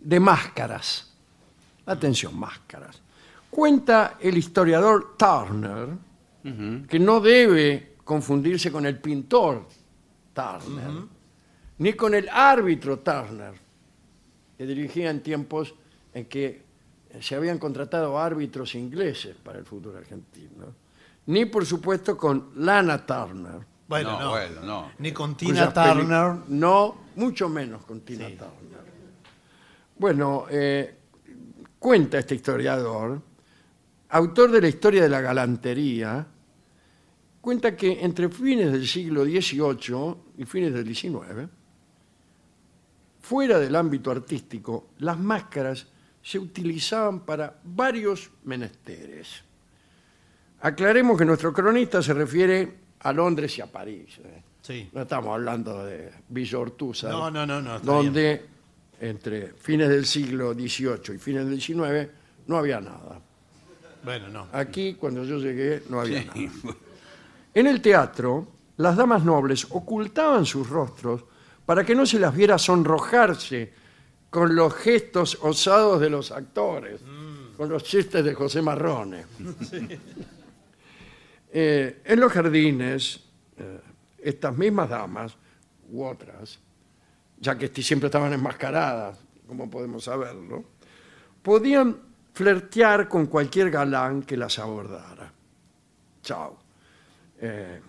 de máscaras. Atención, máscaras. Cuenta el historiador Turner que no debe confundirse con el pintor Turner, ni con el árbitro Turner, que dirigía en tiempos en que se habían contratado árbitros ingleses para el fútbol argentino, ni por supuesto con Lana Turner. Bueno, No, no. bueno, no. Ni con Tina cuyas peli- Turner. No, mucho menos con Tina Sí. Turner. Bueno, eh, cuenta este historiador, autor de la historia de la galantería, cuenta que entre fines del siglo XVIII y fines del XIX, fuera del ámbito artístico, las máscaras se utilizaban para varios menesteres. Aclaremos que nuestro cronista se refiere a Londres y a París. ¿eh? Sí. No estamos hablando de Villa Ortúzar, No, no, no, no, está donde entre fines del siglo XVIII y fines del XIX no había nada. Bueno, no. Aquí, cuando yo llegué, no había nada. En el teatro, las damas nobles ocultaban sus rostros para que no se las viera sonrojarse con los gestos osados de los actores, con los chistes de José Marrone. Eh, en los jardines, eh, estas mismas damas, u otras, ya que siempre estaban enmascaradas, como podemos saberlo, podían flirtear con cualquier galán que las abordara. Chao. Eh,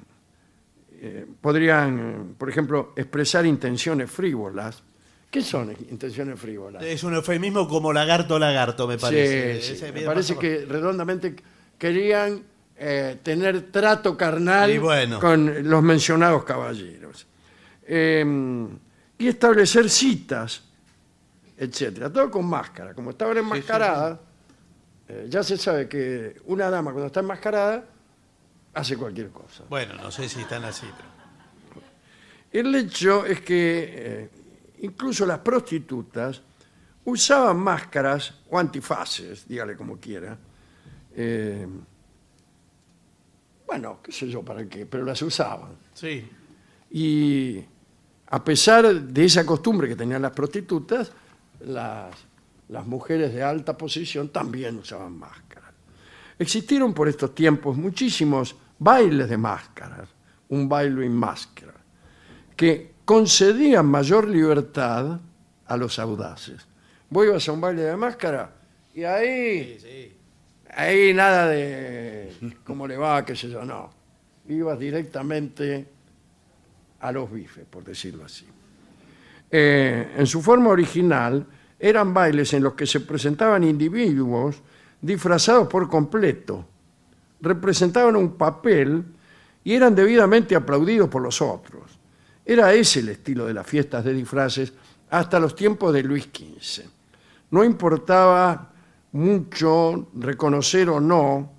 eh, podrían, por ejemplo, expresar intenciones frívolas. ¿Qué son intenciones frívolas? Es un eufemismo como lagarto lagarto, me parece. Sí, sí, me parece que redondamente querían eh, tener trato carnal bueno. con los mencionados caballeros. Eh, y establecer citas, etcétera. Todo con máscara. Como estaban enmascaradas, eh, ya se sabe que una dama cuando está enmascarada hace cualquier cosa. Bueno, no sé si están así, pero... El hecho es que eh, incluso las prostitutas usaban máscaras o antifaces, dígale como quiera. eh, bueno, qué sé yo para qué, pero las usaban. Sí. Y a pesar de esa costumbre que tenían las prostitutas, las, mujeres de alta posición también usaban máscaras. Existieron por estos tiempos muchísimos bailes de máscaras, un baile en máscara, que concedían mayor libertad a los audaces. Vos ibas a un baile de máscara y ahí, ahí nada de cómo le va, qué sé yo, no. Ibas directamente a los bifes, por decirlo así. Eh, en su forma original, eran bailes en los que se presentaban individuos disfrazados por completo, representaban un papel y eran debidamente aplaudidos por los otros. Era ese el estilo de las fiestas de disfraces hasta los tiempos de Luis XV. No importaba mucho reconocer o no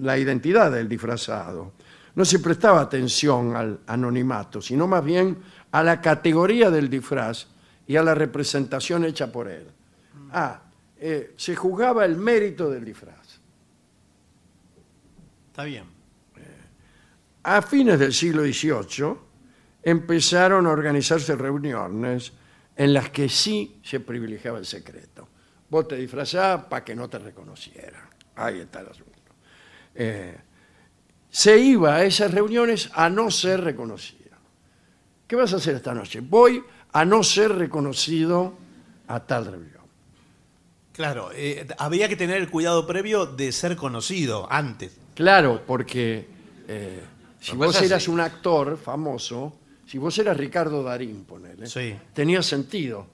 la identidad del disfrazado. No se prestaba atención al anonimato, sino más bien a la categoría del disfraz y a la representación hecha por él. Ah, eh, se juzgaba el mérito del disfraz. Está bien. A fines del siglo XVIII empezaron a organizarse reuniones en las que sí se privilegiaba el secreto. Vos te disfrazabas para que no te reconocieran. Ahí está el asunto. Eh, se iba a esas reuniones a no ser reconocido. ¿Qué vas a hacer esta noche? Voy a no ser reconocido a tal reunión. Claro, eh, había que tener el cuidado previo de ser conocido antes. Claro, porque eh, si vos eras así. un actor famoso, si vos eras Ricardo Darín, ponele, Sí. tenía sentido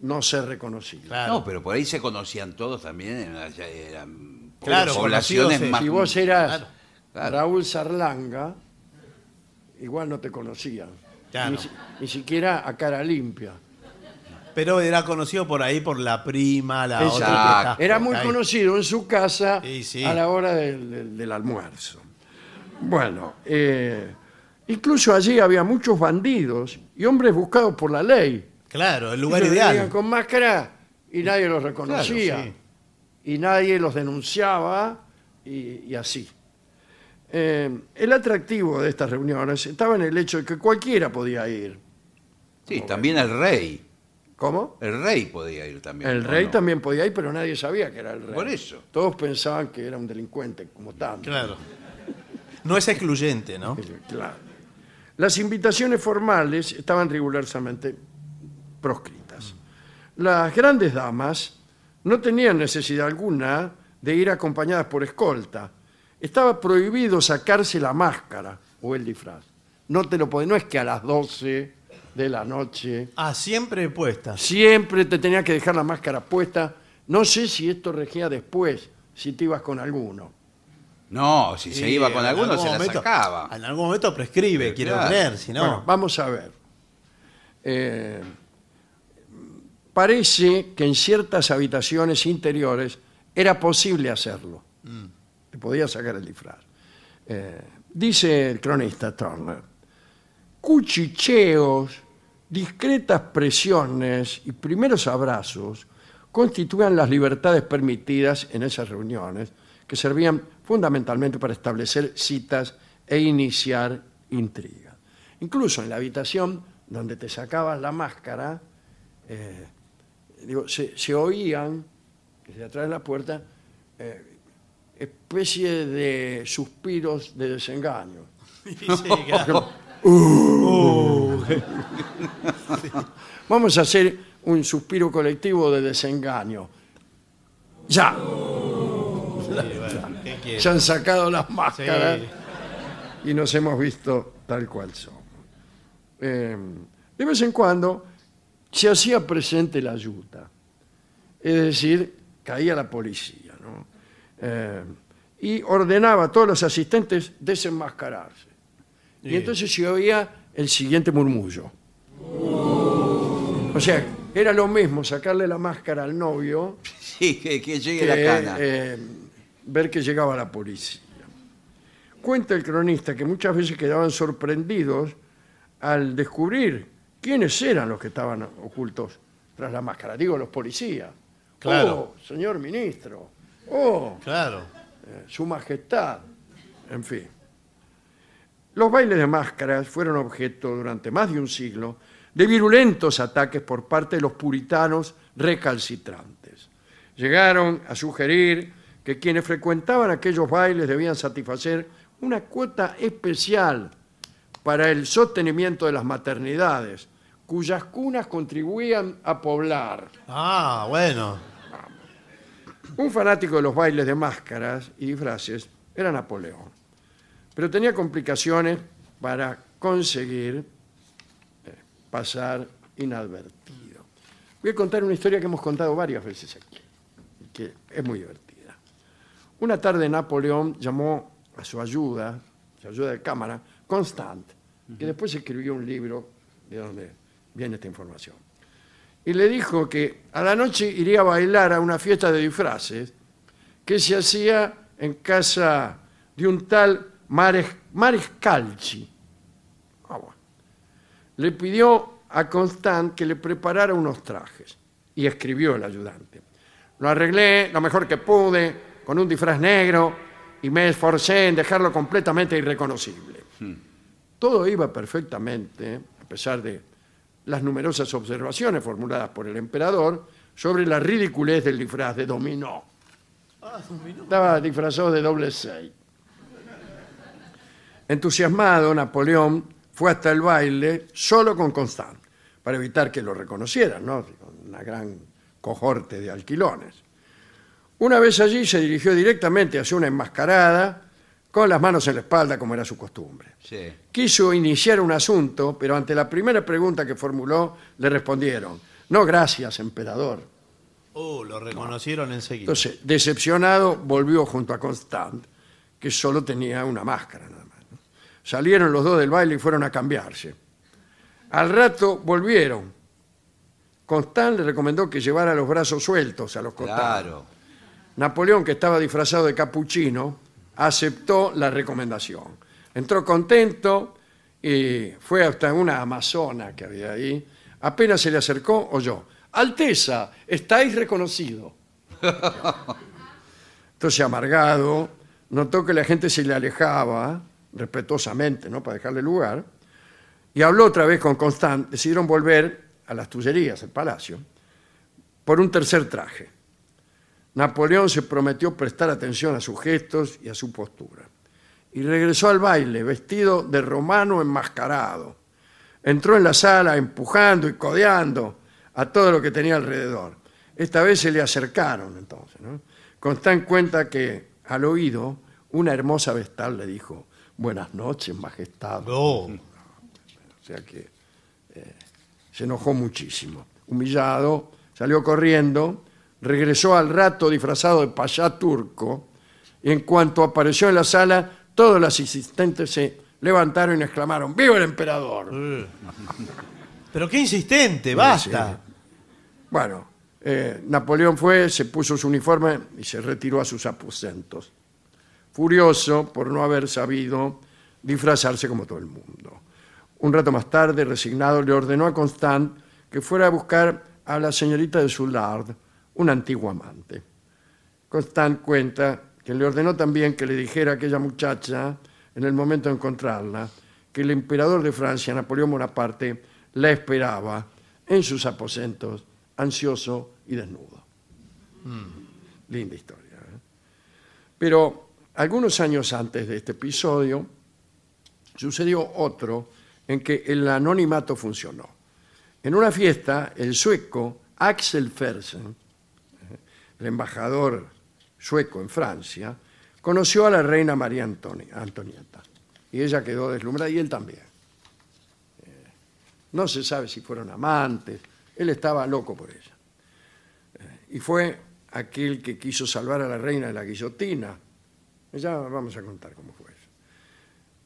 no ser reconocido. Claro. No, pero por ahí se conocían todos también. en la- ya eran Claro, poblaciones más. Si vos eras Claro, claro. Raúl Sarlanga, igual no te conocían. Claro. Ni, si- ni siquiera a cara limpia. Pero era conocido por ahí por la prima, la Exacto. otra que está Era por muy ahí. conocido en su casa Sí, sí. a la hora del, del- del almuerzo. Bueno, eh, incluso allí había muchos bandidos y hombres buscados por la ley. Claro, el lugar Ellos ideal. venían con máscara y nadie los reconocía. Claro, Y nadie los denunciaba y, y así. Eh, el atractivo de estas reuniones estaba en el hecho de que cualquiera podía ir. Sí, también el rey. ¿Cómo? El rey podía ir también. El ¿o rey no? también podía ir, pero nadie sabía que era el rey. Por eso. Todos pensaban que era un delincuente, como tanto. Claro. No es excluyente, ¿no? Claro. Las invitaciones formales estaban rigurosamente proscritas. Las grandes damas no tenían necesidad alguna de ir acompañadas por escolta. Estaba prohibido sacarse la máscara o el disfraz. No te lo podés, no es que a las 12 de la noche Ah, siempre puesta. siempre te tenías que dejar la máscara puesta. No sé si esto regía después, si te ibas con alguno. No, si se iba con alguno algún se la sacaba. En algún momento prescribe, Sí, quiero claro. creer, si no. Bueno, vamos a ver. Eh, parece que en ciertas habitaciones interiores era posible hacerlo. Te podía sacar el disfraz. Eh, dice el cronista Turner, cuchicheos, discretas presiones y primeros abrazos constituían las libertades permitidas en esas reuniones, que servían fundamentalmente para establecer citas e iniciar intrigas. Incluso en la habitación donde te sacabas la máscara, eh, digo, se, oían, desde atrás de la puerta, eh, especie de suspiros de desengaño. Sí, claro. Vamos a hacer un suspiro colectivo de desengaño. Ya, ¿Qué quiere? se han sacado las Sí. máscaras y nos hemos visto tal cual somos. Eh, de vez en cuando se hacía presente la ayuda, es decir, caía la policía. Eh, y ordenaba a todos los asistentes desenmascararse. Y entonces se oía el siguiente murmullo. O sea, era lo mismo sacarle la máscara al novio Sí, que, que llegue que la cana. eh, ver que llegaba la policía. Cuenta el cronista que muchas veces quedaban sorprendidos al descubrir quiénes eran los que estaban ocultos tras la máscara. Digo, los policías. Claro. Oh, señor ministro. Oh, Claro. eh, su majestad. En fin. Los bailes de máscaras fueron objeto durante más de un siglo de virulentos ataques por parte de los puritanos recalcitrantes. Llegaron a sugerir que quienes frecuentaban aquellos bailes debían satisfacer una cuota especial para el sostenimiento de las maternidades, cuyas cunas contribuían a poblar. Ah, bueno. Un fanático de los bailes de máscaras y disfraces era Napoleón, pero tenía complicaciones para conseguir eh, pasar inadvertido. Voy a contar una historia que hemos contado varias veces aquí, que es muy divertida. Una tarde Napoleón llamó a su ayuda, su ayuda de cámara, Constant, que después escribió un libro de donde viene esta información y le dijo que a la noche iría a bailar a una fiesta de disfraces que se hacía en casa de un tal Mares- Marescalchi. Ah, bueno. Le pidió a Constant que le preparara unos trajes y escribió el ayudante. Lo arreglé lo mejor que pude con un disfraz negro y me esforcé en dejarlo completamente irreconocible. Todo iba perfectamente, a pesar de las numerosas observaciones formuladas por el emperador sobre la ridiculez del disfraz de dominó. Estaba disfrazado de doble seis. Entusiasmado, Napoleón fue hasta el baile solo con Constant, para evitar que lo reconocieran, ¿no? Una gran cohorte de alquilones. Una vez allí se dirigió directamente hacia una enmascarada con las manos en la espalda como era su costumbre. Sí. Quiso iniciar un asunto, pero ante la primera pregunta que formuló le respondieron, no gracias, emperador. Uh, lo reconocieron enseguida. Entonces, decepcionado, volvió junto a Constant, que solo tenía una máscara nada más. ¿no? Salieron los dos del baile y fueron a cambiarse. Al rato volvieron. Constant le recomendó que llevara los brazos sueltos a los costados. Claro. Napoleón, que estaba disfrazado de capuchino, aceptó la recomendación. Entró contento y fue hasta una amazona que había ahí. Apenas se le acercó, oyó, Alteza, estáis reconocido. Entonces, amargado, notó que la gente se le alejaba, respetuosamente, ¿no? Para dejarle lugar, y habló otra vez con Constant. Decidieron volver a las Tullerías, el palacio, por un tercer traje. Napoleón se prometió prestar atención a sus gestos y a su postura. Y regresó al baile, vestido de romano enmascarado. Entró en la sala empujando y codeando a todo lo que tenía alrededor. Esta vez se le acercaron entonces. ¿no? Constant cuenta que al oído una hermosa vestal le dijo, buenas noches, majestad. Oh, O sea que eh, se enojó muchísimo. Humillado, salió corriendo, regresó al rato disfrazado de payá turco, y en cuanto apareció en la sala, todos los asistentes se levantaron y exclamaron, ¡Viva el emperador! pero qué insistente, basta. Bueno, eh, Napoleón fue, se puso su uniforme y se retiró a sus aposentos, furioso por no haber sabido disfrazarse como todo el mundo. Un rato más tarde, resignado, le ordenó a Constant que fuera a buscar a la señorita de Soulard, una antigua amante. Constant cuenta que le ordenó también que le dijera a aquella muchacha, en el momento de encontrarla, que el emperador de Francia, Napoleón Bonaparte, la esperaba en sus aposentos, ansioso y desnudo. Linda historia. ¿eh? Pero algunos años antes de este episodio, sucedió otro en que el anonimato funcionó. En una fiesta, el sueco Axel Fersen, el embajador sueco en Francia, conoció a la reina María Antoni- Antonieta. Y ella quedó deslumbrada y él también. Eh, No se sabe si fueron amantes, él estaba loco por ella. Eh, Y fue aquel que quiso salvar a la reina de la guillotina. Ya vamos a contar cómo fue eso.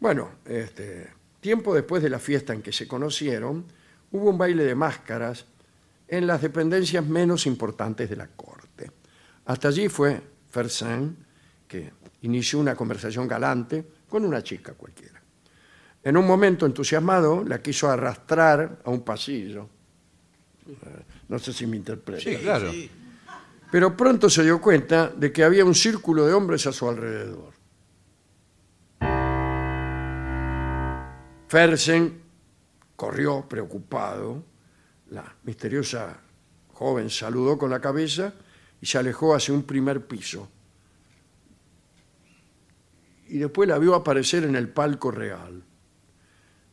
Bueno, este, tiempo después de la fiesta en que se conocieron, hubo un baile de máscaras en las dependencias menos importantes de la corte. Hasta allí fue Fersen, que inició una conversación galante con una chica cualquiera. En un momento entusiasmado, la quiso arrastrar a un pasillo. Eh, No sé si me interpreta. Sí, claro. Pero pronto se dio cuenta de que había un círculo de hombres a su alrededor. Fersen corrió preocupado. La misteriosa joven saludó con la cabeza y se alejó hacia un primer piso. Y después la vio aparecer en el palco real.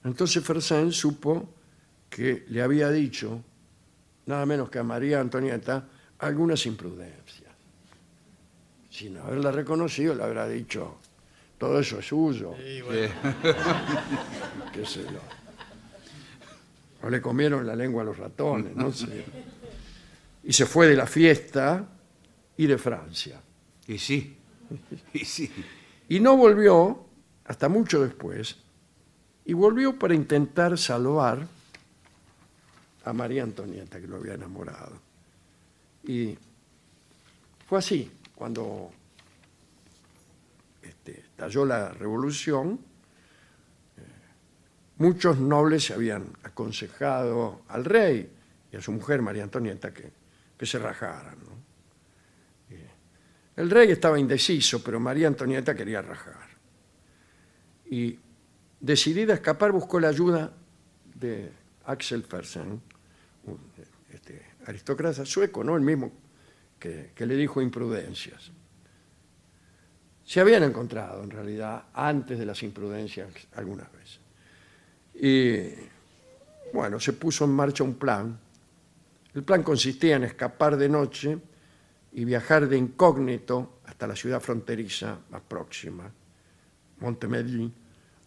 Entonces Fersen supo que le había dicho, nada menos que a María Antonieta, algunas imprudencias. Sin haberla reconocido, le habrá dicho, todo eso es suyo. qué sé yo. O le comieron la lengua a los ratones, no sé. Y se fue de la fiesta y de Francia. Y sí. Y sí. Y no volvió hasta mucho después. Y volvió para intentar salvar a María Antonieta, que lo había enamorado. Y fue así, cuando este, estalló la revolución, eh, muchos nobles se habían aconsejado al rey y a su mujer, María Antonieta, que, que se rajaran. ¿no? El rey estaba indeciso, pero María Antonieta quería rajar. Y decidida a escapar, buscó la ayuda de Axel Fersen, un este, aristócrata sueco, ¿no? el mismo que, que le dijo imprudencias. Se habían encontrado, en realidad, antes de las imprudencias algunas veces. Y bueno, se puso en marcha un plan El plan consistía en escapar de noche y viajar de incógnito hasta la ciudad fronteriza más próxima, Montemedellín,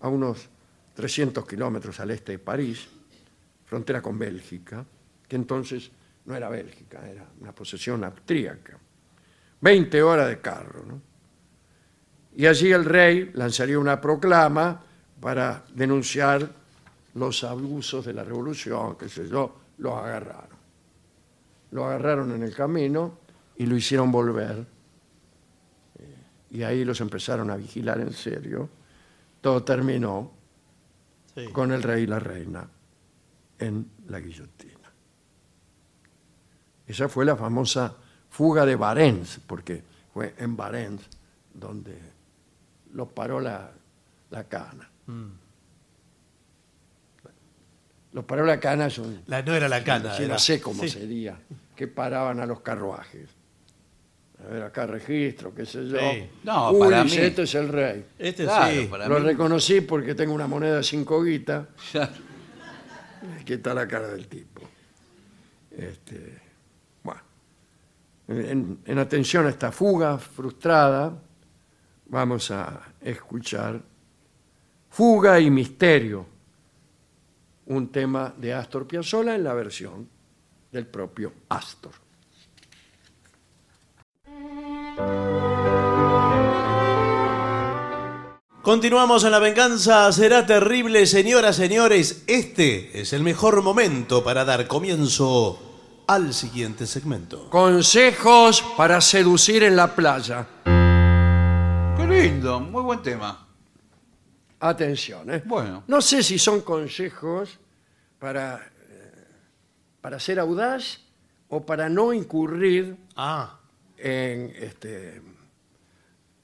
a unos 300 kilómetros al este de París, frontera con Bélgica, que entonces no era Bélgica, era una posesión austríaca. 20 horas de carro, ¿no? Y allí el rey lanzaría una proclama para denunciar los abusos de la revolución, qué sé yo, los agarraron. Lo agarraron en el camino y lo hicieron volver. Y ahí los empezaron a vigilar en serio. Todo terminó Sí. con el rey y la reina en la guillotina. Esa fue la famosa fuga de Barents, porque fue en Barents donde los paró la, la cana. Los paró la cana es un... La, no era la cana. no sé cómo sí. sería, que paraban a los carruajes. A ver, acá registro, qué sé yo. Sí. No, Uy, para dice, mí- este es el rey. Este Claro, sí. para Lo mí- reconocí porque tengo una moneda de cinco guitas. Aquí está la cara del tipo. Este, bueno, en, en atención a esta fuga frustrada, vamos a escuchar Fuga y Misterio, un tema de Astor Piazzolla en la versión del propio Astor. Continuamos en La Venganza Será Terrible, señoras, señores. Este es el mejor momento para dar comienzo al siguiente segmento. Consejos para seducir en la playa. Qué lindo, muy buen tema. Atención, ¿eh? Bueno. No sé si son consejos para, eh, para ser audaz o para no incurrir Ah, en, este,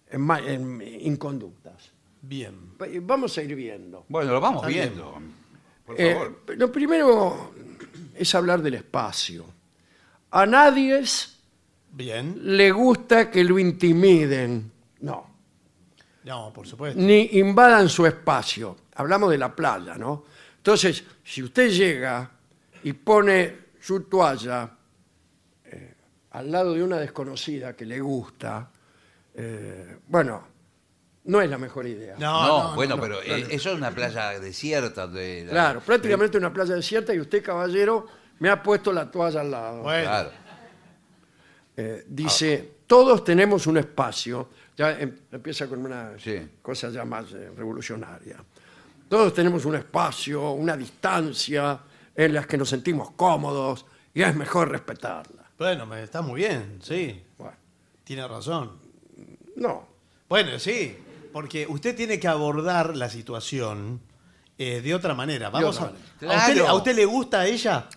en, ma- en inconductas. Bien. Vamos a ir viendo. Bueno, lo vamos viendo. Por Eh, favor. lo primero es hablar del espacio. A nadie es- Bien. le gusta que lo intimiden. No. No, por supuesto. ni invadan su espacio. Hablamos de la playa, ¿no? Entonces, si usted llega y pone su toalla eh, al lado de una desconocida que le gusta, eh, bueno, no es la mejor idea. No, No, no, bueno, no. pero eh, eso es una playa desierta. De la- Claro, prácticamente una playa desierta y usted, caballero, me ha puesto la toalla al lado. Bueno, Claro. Eh, dice, todos tenemos un espacio, ya em- empieza con una Sí. cosa ya más eh, revolucionaria. Todos tenemos un espacio, una distancia en las que nos sentimos cómodos y es mejor respetarla. bueno, me- está muy bien, sí. Bueno, Tiene razón. no, Bueno, sí, porque usted tiene que abordar la situación eh, de otra manera. Vamos otra a, manera. ¿A, usted, le- Claro. ¿A usted le gusta a ella?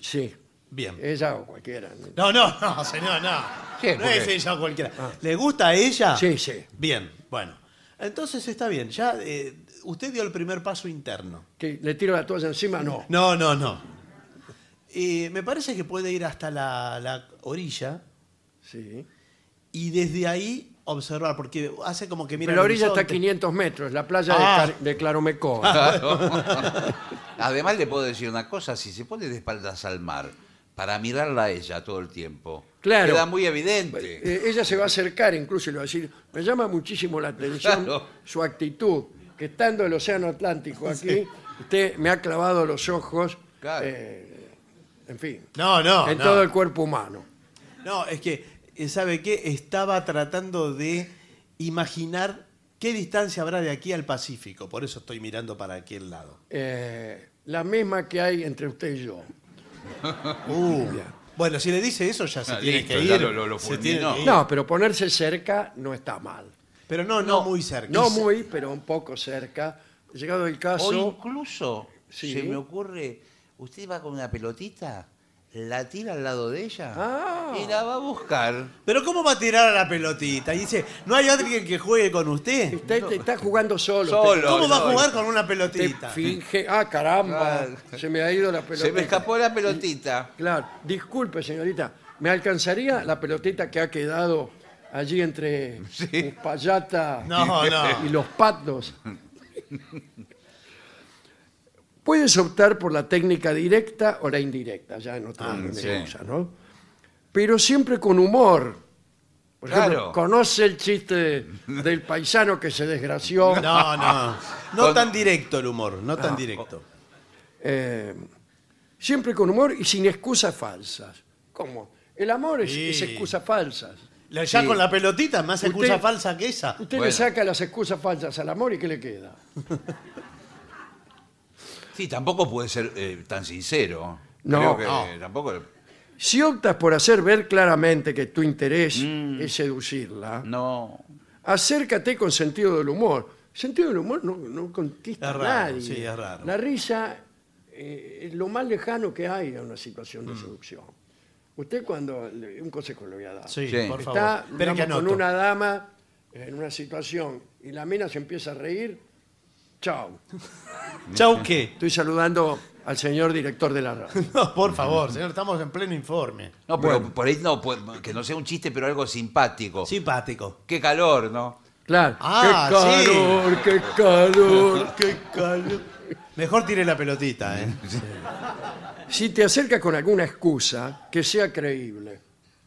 sí, Bien. ella o cualquiera. No, no, no, señor, no. No ¿Por es ella cualquiera. ¿Le gusta a ella? Sí, sí. Bien, bueno. Entonces está bien. Ya eh, usted dio el primer paso interno. ¿Que ¿Le tiro la toalla encima? No. No, no, no. Me parece que puede ir hasta la, la orilla Sí. y desde ahí observar, porque hace como que mira. Pero la orilla está a horizonte. 500 metros, la playa de Ah. Car- de, Claromeco. Además, le puedo decir una cosa: si se pone de espaldas al mar para mirarla a ella todo el tiempo, Claro. queda muy evidente. Eh, ella se va a acercar incluso y le va a decir, me llama muchísimo la atención Claro. su actitud, que estando el Océano Atlántico aquí, usted me ha clavado los ojos, Claro. eh, en fin, No, no. en no. todo el cuerpo humano. No, es que, eh, ¿sabe qué? Estaba tratando de imaginar qué distancia habrá de aquí al Pacífico. Por eso estoy mirando para aquel lado. Eh, la misma que hay entre usted y yo. Uh, bueno, si le dice eso ya se Ah, tiene listo, que ir. lo- lo- lo se tiene fulminó. que ir. No, pero ponerse cerca no está mal. Pero no, no, muy cerca. No muy, pero un poco cerca. Llegado el caso, O incluso, Sí. se me ocurre, usted va con una pelotita, la tira al lado de ella Ah. y la va a buscar. Pero ¿cómo va a tirar a la pelotita? Y dice, ¿no hay alguien que juegue con usted? usted te está jugando solo. Solo. ¿Cómo va a no, jugar con una pelotita? te finge, ah, caramba, Claro. se me ha ido la pelota. Se me escapó la pelotita. Claro, disculpe, señorita, ¿me alcanzaría la pelotita que ha quedado allí entre Uspallata No, no. y los patos? Puedes optar por la técnica directa o la indirecta, ya en otra Ah, sí. ¿no? Pero siempre con humor. Por ejemplo, Claro. conoce el chiste del paisano que se desgració. No, no. No Con- tan directo el humor, no tan directo. Eh, siempre con humor y sin excusas falsas. ¿Cómo? El amor es, Sí. es excusas falsas. La- Ya Sí. con la pelotita, más Usted- excusa falsa que esa. Usted le saca las excusas falsas al amor y ¿qué le queda? Sí, tampoco puede ser eh, tan sincero. No, Creo que no. tampoco. Si optas por hacer ver claramente que tu interés Mm. es seducirla, No. acércate con sentido del humor. Sentido del humor no, no conquista Es a raro, nadie. sí, es raro. La risa eh, es lo más lejano que hay a una situación Mm. de seducción. Usted cuando... le- Un consejo le voy a dar. Sí, Sí. por favor. Está Espere que digamos, con anoto. una dama en una situación y la mina se empieza a reír, chao. ¿Chau qué? Estoy saludando al señor director de la radio. No, por favor, señor, estamos en pleno informe. No, pero Bueno. por ahí no, pues, que no sea un chiste, pero algo simpático. Simpático. Qué calor, ¿no? Claro. Ah, qué sí. calor, qué calor. Qué calor. Mejor tire la pelotita, ¿eh? Si te acercas con alguna excusa, que sea creíble,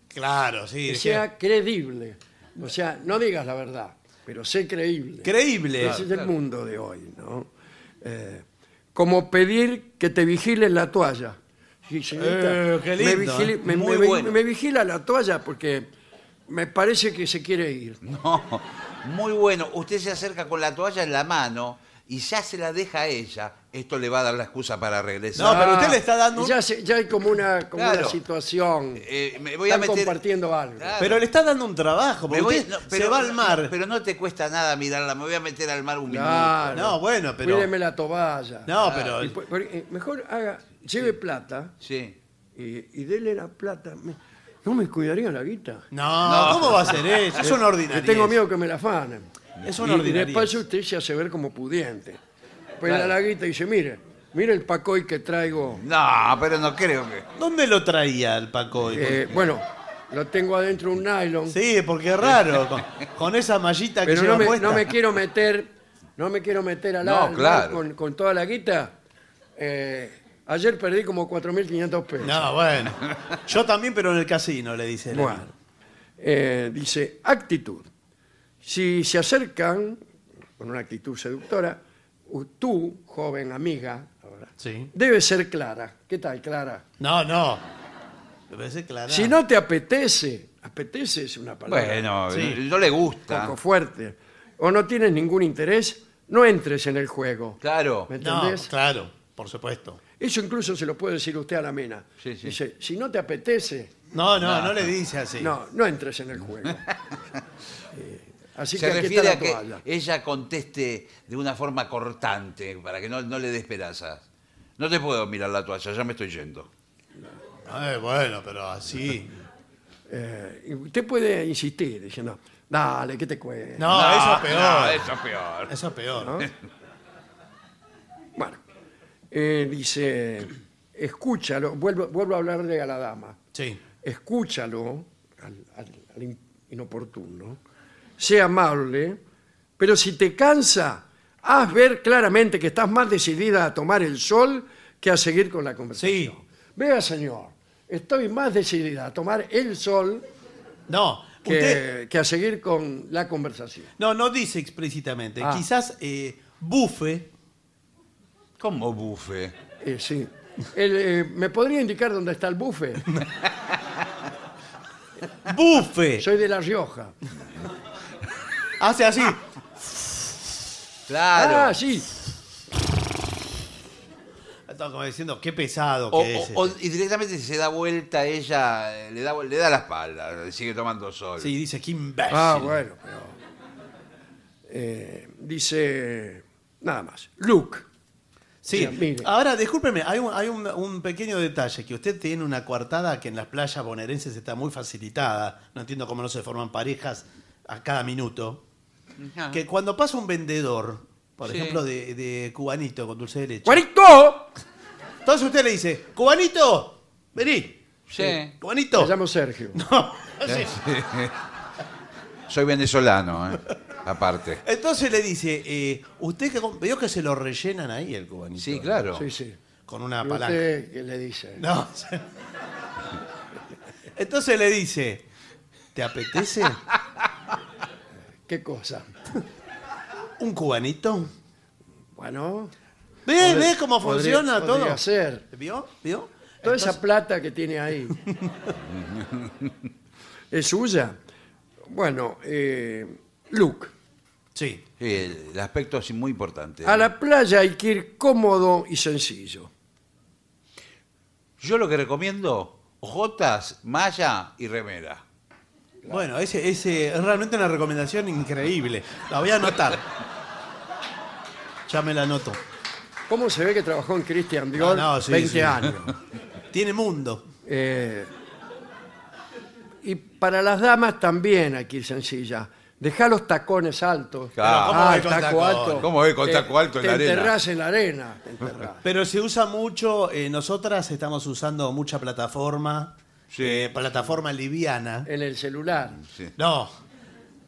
Claro, sí. que es que- sea credible. O sea, no digas la verdad, pero sé creíble. Creíble. Ese es el mundo de hoy, ¿no? Eh, como pedir que te vigilen la toalla. Sí, señorita, Eh, qué me, lindo, ¿eh? me- Muy me- bueno. me vigila la toalla porque me parece que se quiere ir. No. Muy bueno. Usted se acerca con la toalla en la mano y ya se la deja a ella. Esto le va a dar la excusa para regresar. No, pero usted le está dando un- Ya, se- ya hay como una, como Claro. una situación. Eh, me voy a Están meter- compartiendo algo. Claro. Pero le está dando un trabajo, porque Me voy- usted no, se va al mar. Pero no te cuesta nada mirarla. Me voy a meter al mar un Claro. No, bueno, pero. Cuídeme la toalla. No, pero. Y eh, mejor haga, lleve plata minuto. Sí. y, y dele la plata. No me cuidaría la guita. No, No. ¿cómo va a ser eso? Es una ordinaria. tengo miedo que me la afanen. Es una y, ordinaria. después usted se hace ver como pudiente. Pues la guita y dice, mire, mire el pacoy que traigo. No, pero no creo que. ¿Dónde lo traía el Paco? Eh, bueno, lo tengo adentro de un nylon. Sí, porque es raro. Con, con esa mallita que pero lleva no me, puesta. no me quiero meter, no me quiero meter al No, claro. con, con toda la guita. Eh, ayer perdí como 4.500 pesos. No, bueno. Yo también, pero en el casino, le dice. el Bueno, eh, dice, actitud. Si se acercan con una actitud seductora, tú, joven amiga, ahora, Sí. debes ser clara. ¿Qué tal, Clara? No, no. Me parece clara. Si no te apetece, apetece es una palabra Bueno, Sí. no le un gusta. poco fuerte, o no tienes ningún interés, no entres en el juego. Claro. ¿Me No, entendés? claro, por supuesto. Eso incluso se lo puede decir usted a la mina. Sí, sí. Dice, si no te apetece, No, no, no, le dice así. no, no entres en el juego. Eh, así Se que aquí está refiere la a que toalla. ella conteste de una forma cortante para que no, no le dé esperanzas. No te puedo mirar la toalla, ya me estoy yendo. Ay, bueno, pero así. Eh, y usted puede insistir diciendo, dale, ¿qué te cuesta? No, eso es peor. no, eso es peor. Eso es peor. ¿No? Bueno, eh, dice, escúchalo, vuelvo, vuelvo a hablarle a la dama, Sí. escúchalo al, al- al in- inoportuno, sea amable, pero si te cansa, haz ver claramente que estás más decidida a tomar el sol que a seguir con la conversación. Sí. Vea, señor, estoy más decidida a tomar el sol No, que, usted. que a seguir con la conversación. No, no dice explícitamente. Ah. Quizás eh, bufe. ¿Cómo bufe? Eh, sí. El, eh, ¿Me podría indicar dónde está el buffet? ¡Bufe! Soy de La Rioja. Hace así. Claro. Ah, sí. Está como diciendo, qué pesado o, que es. o- o- este. y directamente se da vuelta ella, eh, le da, le da la espalda, le sigue tomando sol. Sí, dice, qué imbécil. Ah, bueno, pero. eh, dice. Nada más. Luke. Sí, mire. ahora discúlpeme, hay, un, hay un, un pequeño detalle, que usted tiene una coartada que en las playas bonaerenses está muy facilitada, no entiendo cómo no se forman parejas a cada minuto, Ajá. que cuando pasa un vendedor, por Sí. ejemplo, de, de cubanito con dulce de leche, entonces usted le dice, cubanito, vení, Sí. cubanito. Me llamo Sergio. No, sí. Soy venezolano, ¿eh? aparte. Entonces le dice, eh, usted que veo que se lo rellenan ahí el cubanito. Sí, claro. Sí, sí. Con una ¿Y palanca. usted qué le dice? No. Entonces le dice, ¿te apetece ¿Qué cosa? un cubanito? Bueno, ¿Ve, Podría- ve cómo podría- funciona podría todo? ser. ¿Vio? ¿Vio? toda esa plata que tiene ahí. ¿Es suya? Bueno, eh, Luke, Sí. Sí, el, el aspecto es muy importante. a la playa hay que ir cómodo y sencillo. Yo lo que recomiendo, jotas, malla y remera. Bueno, ese, ese es realmente una recomendación increíble. La voy a anotar. Ya me la anoto. ¿Cómo se ve que trabajó en Christian Dior Ah, no, sí, 20 sí. años? Tiene mundo. Eh, y para las damas también ir sencilla. Dejá los tacones altos. Claro. ¿cómo Ah, voy con taco tacones? alto. ¿Cómo voy con Te- taco alto en la arena? enterrás en la arena. te enterrás. Pero se usa mucho, eh, nosotras estamos usando mucha plataforma, Sí. eh, plataforma liviana. en el celular. Sí. No,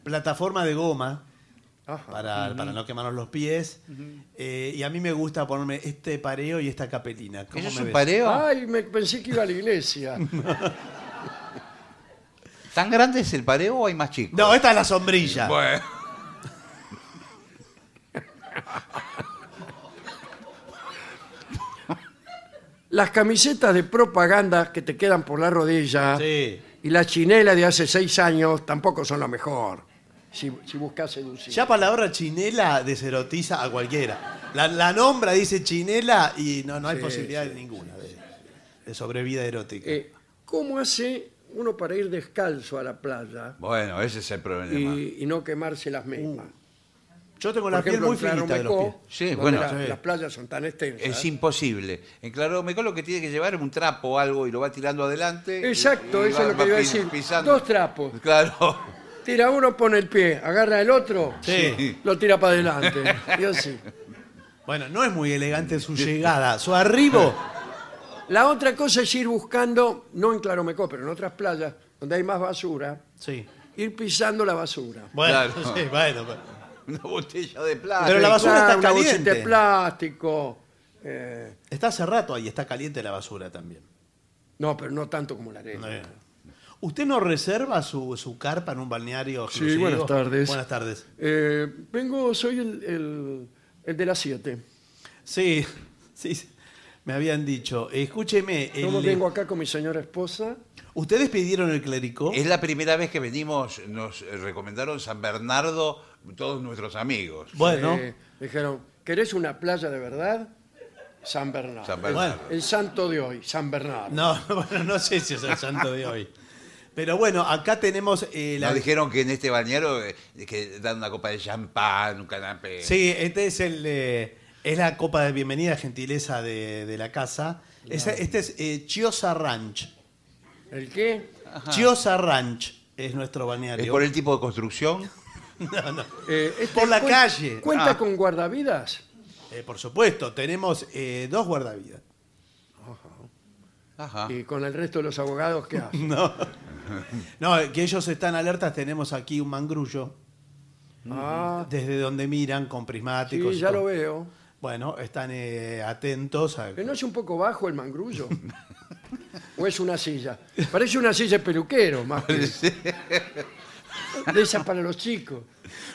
plataforma de goma Ajá. para, para no quemarnos los pies. Eh, y a mí me gusta ponerme este pareo y esta capelina. ¿Cómo ¿Eso es me un ves? pareo? Ay, me pensé que iba a la iglesia. ¿Tan grande es el pareo o hay más chicos? No, esta es la sombrilla. Bueno. Las camisetas de propaganda que te quedan por la rodilla Sí. y la chinela de hace seis años tampoco son lo mejor. Si, si buscas seducir. Ya palabra chinela deserotiza a cualquiera. La, la nombra, dice chinela y no, no hay Sí, posibilidad sí. de ninguna de, de sobrevida erótica. Eh, ¿Cómo hace uno para ir descalzo a la playa Bueno, ese es el problema. y, y no quemarse las mismas? Yo tengo Por la piel ejemplo, muy en finita de los pies. Claromecó, Sí, donde bueno. la- Sí. las playas son tan extensas. Es imposible. En Claromecó lo que tiene que llevar es un trapo o algo y lo va tirando adelante. y- Exacto, y eso va- es lo que va iba a decir. pisando. Dos trapos. Claro. Tira uno, pone el pie, agarra el otro, Sí. lo tira para adelante. Y así. Bueno, no es muy elegante su llegada. Su arribo. La otra cosa es ir buscando, no en Claromecó, pero en otras playas donde hay más basura, Sí. ir pisando la basura. Bueno, Claro. sí, bueno. pero- Una botella de plata. Pero la basura Claro, está una bolsita caliente. de plástico. eh, Está hace rato ahí, está caliente la basura también. no, pero no tanto como la arena. Eh. ¿Usted no reserva su, su carpa en un balneario Sí, exclusivo? buenas tardes. Buenas tardes. Eh, vengo, soy el, el- el de las 7. Sí, sí, sí, me habían dicho. Escúcheme, Yo el- vengo acá con mi señora esposa. ¿ustedes pidieron el clérico? Es la primera vez que venimos, nos eh, recomendaron San Bernardo todos nuestros amigos. Bueno, Eh, dijeron, ¿querés una playa de verdad? San Bernardo. San Bernardo. Bueno. El santo de hoy, San Bernardo. no, bueno, no sé si es el santo de hoy. Pero bueno, acá tenemos eh, la... Nos dijeron que en este bañero eh, que dan una copa de champán, un canapé. Sí, este es el eh, es la copa de bienvenida gentileza de, de la casa. Es- este es eh, Chiosa Ranch. ¿El qué? Chiosa Ranch es nuestro balneario. ¿Es por el tipo de construcción? No, no. Eh, este Por la calle. ¿Cuenta Ah. con guardavidas? Eh, por supuesto, tenemos eh, dos guardavidas. Ajá. Y con el resto de los abogados, ¿qué hacen? No. No, que ellos están alertas, tenemos aquí un mangrullo Ah, desde donde miran con prismáticos. sí, ya lo veo. Bueno, están eh, atentos a... ¿Que no es un poco bajo el mangrullo? ¿O es una silla? Parece una silla de peluquero, más que... De esas para los chicos.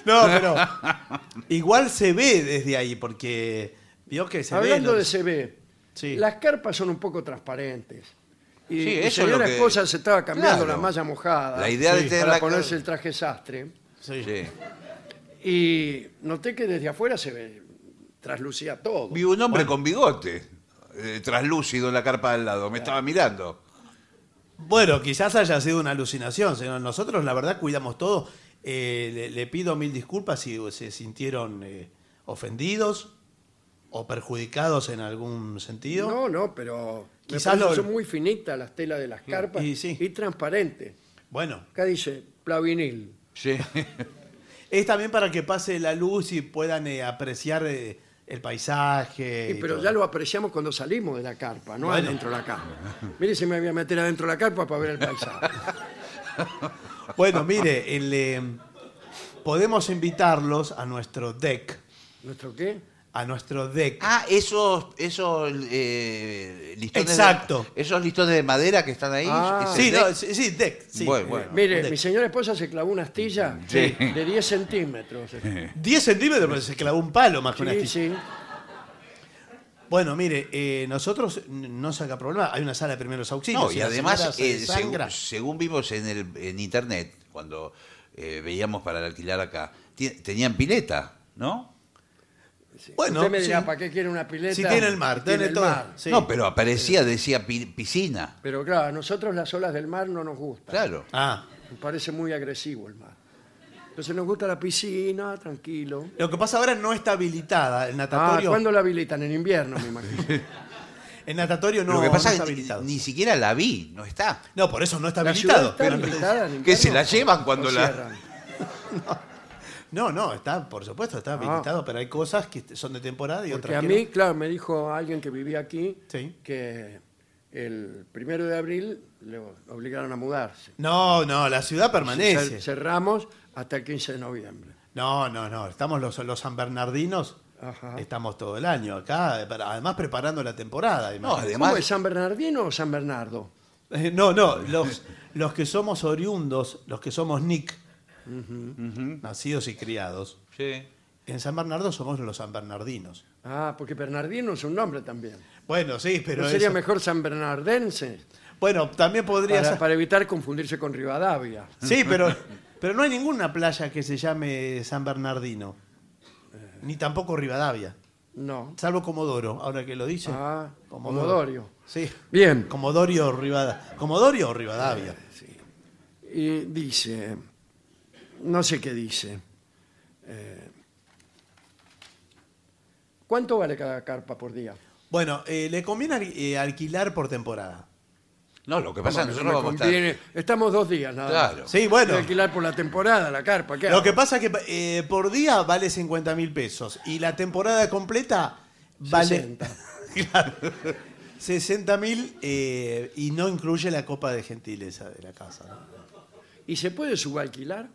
No, pero igual se ve desde ahí, porque vio que se Hablando ve. de CB, Sí. las carpas son un poco transparentes. Y Sí, eso es señora lo que- esposa se estaba cambiando Claro. la malla mojada La idea de tener para la ponerse el traje sastre. Sí. Sí. Y noté que desde afuera se ve, traslucía todo. Vi un hombre con bigote, eh, traslúcido en la carpa al lado, me estaba mirando. Bueno, quizás haya sido una alucinación. señor. Nosotros, la verdad, cuidamos todo. Eh, le, le pido mil disculpas si se sintieron eh, ofendidos o perjudicados en algún sentido. No, no, pero Quizás lo- son muy finitas las telas de las carpas y transparentes. Bueno, Acá dice plavinil. Sí. es también para que pase la luz y puedan eh, apreciar eh, el paisaje. Sí, y pero todo. ya lo apreciamos cuando salimos de la carpa, no Bueno. adentro de la carpa. Mire si me voy a meter adentro de la carpa para ver el paisaje. Bueno, mire, el, eh, podemos invitarlos a nuestro deck. ¿Nuestro qué? A nuestro deck. Ah, esos, esos eh, listones. Exacto. De, esos listones de madera que están ahí. Ah. sí, deck. no, sí, sí, deck. sí. Bueno, bueno. Mire, deck. mi señora esposa se clavó una astilla Sí. de 10 centímetros. 10 centímetros, pero se clavó un palo más que una astilla. sí. Bueno, mire, eh, nosotros no saca problema. Hay una sala de primeros auxilios. No, y además, se eh, según, según vimos en, el, en internet, cuando eh, veíamos para alquilar acá, tenían pileta, ¿no? Bueno, Usted me dirá, sí. ¿para qué quiere una pileta? Si tiene el mar, tiene el todo. mar. Sí. No, pero aparecía, decía pi- piscina. Pero claro, a nosotros las olas del mar no nos gustan. Claro. Ah, parece muy agresivo el mar. Entonces nos gusta la piscina, tranquilo. lo que pasa ahora no está habilitada. El Ah, natatorio, ¿cuándo la habilitan? En invierno, me imagino. el natatorio no, Lo que pasa no es está que habilitado. ni siquiera la vi, no está. No, por eso no está ¿La ciudad habilitado. está Pero- habilitada en Que se la llevan cuando ¿O la- cierran? No, no, está, por supuesto, está habilitado, pero hay cosas que son de temporada y Ah. Porque otras a que mí, no. claro, me dijo alguien que vivía aquí Sí. que el primero de abril le obligaron a mudarse. No, no, la ciudad permanece. Cer- Cerramos hasta el 15 de noviembre. No, no, no. Estamos los, los San Bernardinos. Ajá. Estamos todo el año acá, eh, para- además preparando la temporada. No, imagínate. ¿Cómo es San Bernardino o San Bernardo? Eh, no, no, los, los que somos oriundos, los que somos Nick, nacidos y criados, Sí. en San Bernardo somos los San Bernardinos. Ah, porque Bernardino es un nombre también. Bueno, sí, pero. ¿No sería eso- mejor San Bernardense? Bueno, también podría Para, ser. para evitar confundirse con Rivadavia. Sí, pero, pero no hay ninguna playa que se llame San Bernardino. Ni tampoco Rivadavia. No. Salvo Comodoro, ahora que lo dice. Ah, Comodorio. Sí. Bien. Comodorio o Rivadavia. ¿Comodorio o Rivadavia? Y dice, no sé qué dice. Eh, ¿Cuánto vale cada carpa por día? Bueno, eh, le conviene al- eh, alquilar por temporada. No, lo que pasa es ¿Cómo que nosotros vamos a estar. conviene? Estamos dos días nada más. Claro. Sí, bueno. Voy a alquilar por la temporada la carpa. ¿qué Lo hago? que pasa es que eh, por día vale 50 mil pesos y la temporada completa vale 60. Claro. 60 mil eh, y no incluye la copa de gentileza de la casa. ¿no? ¿Y se puede subalquilar?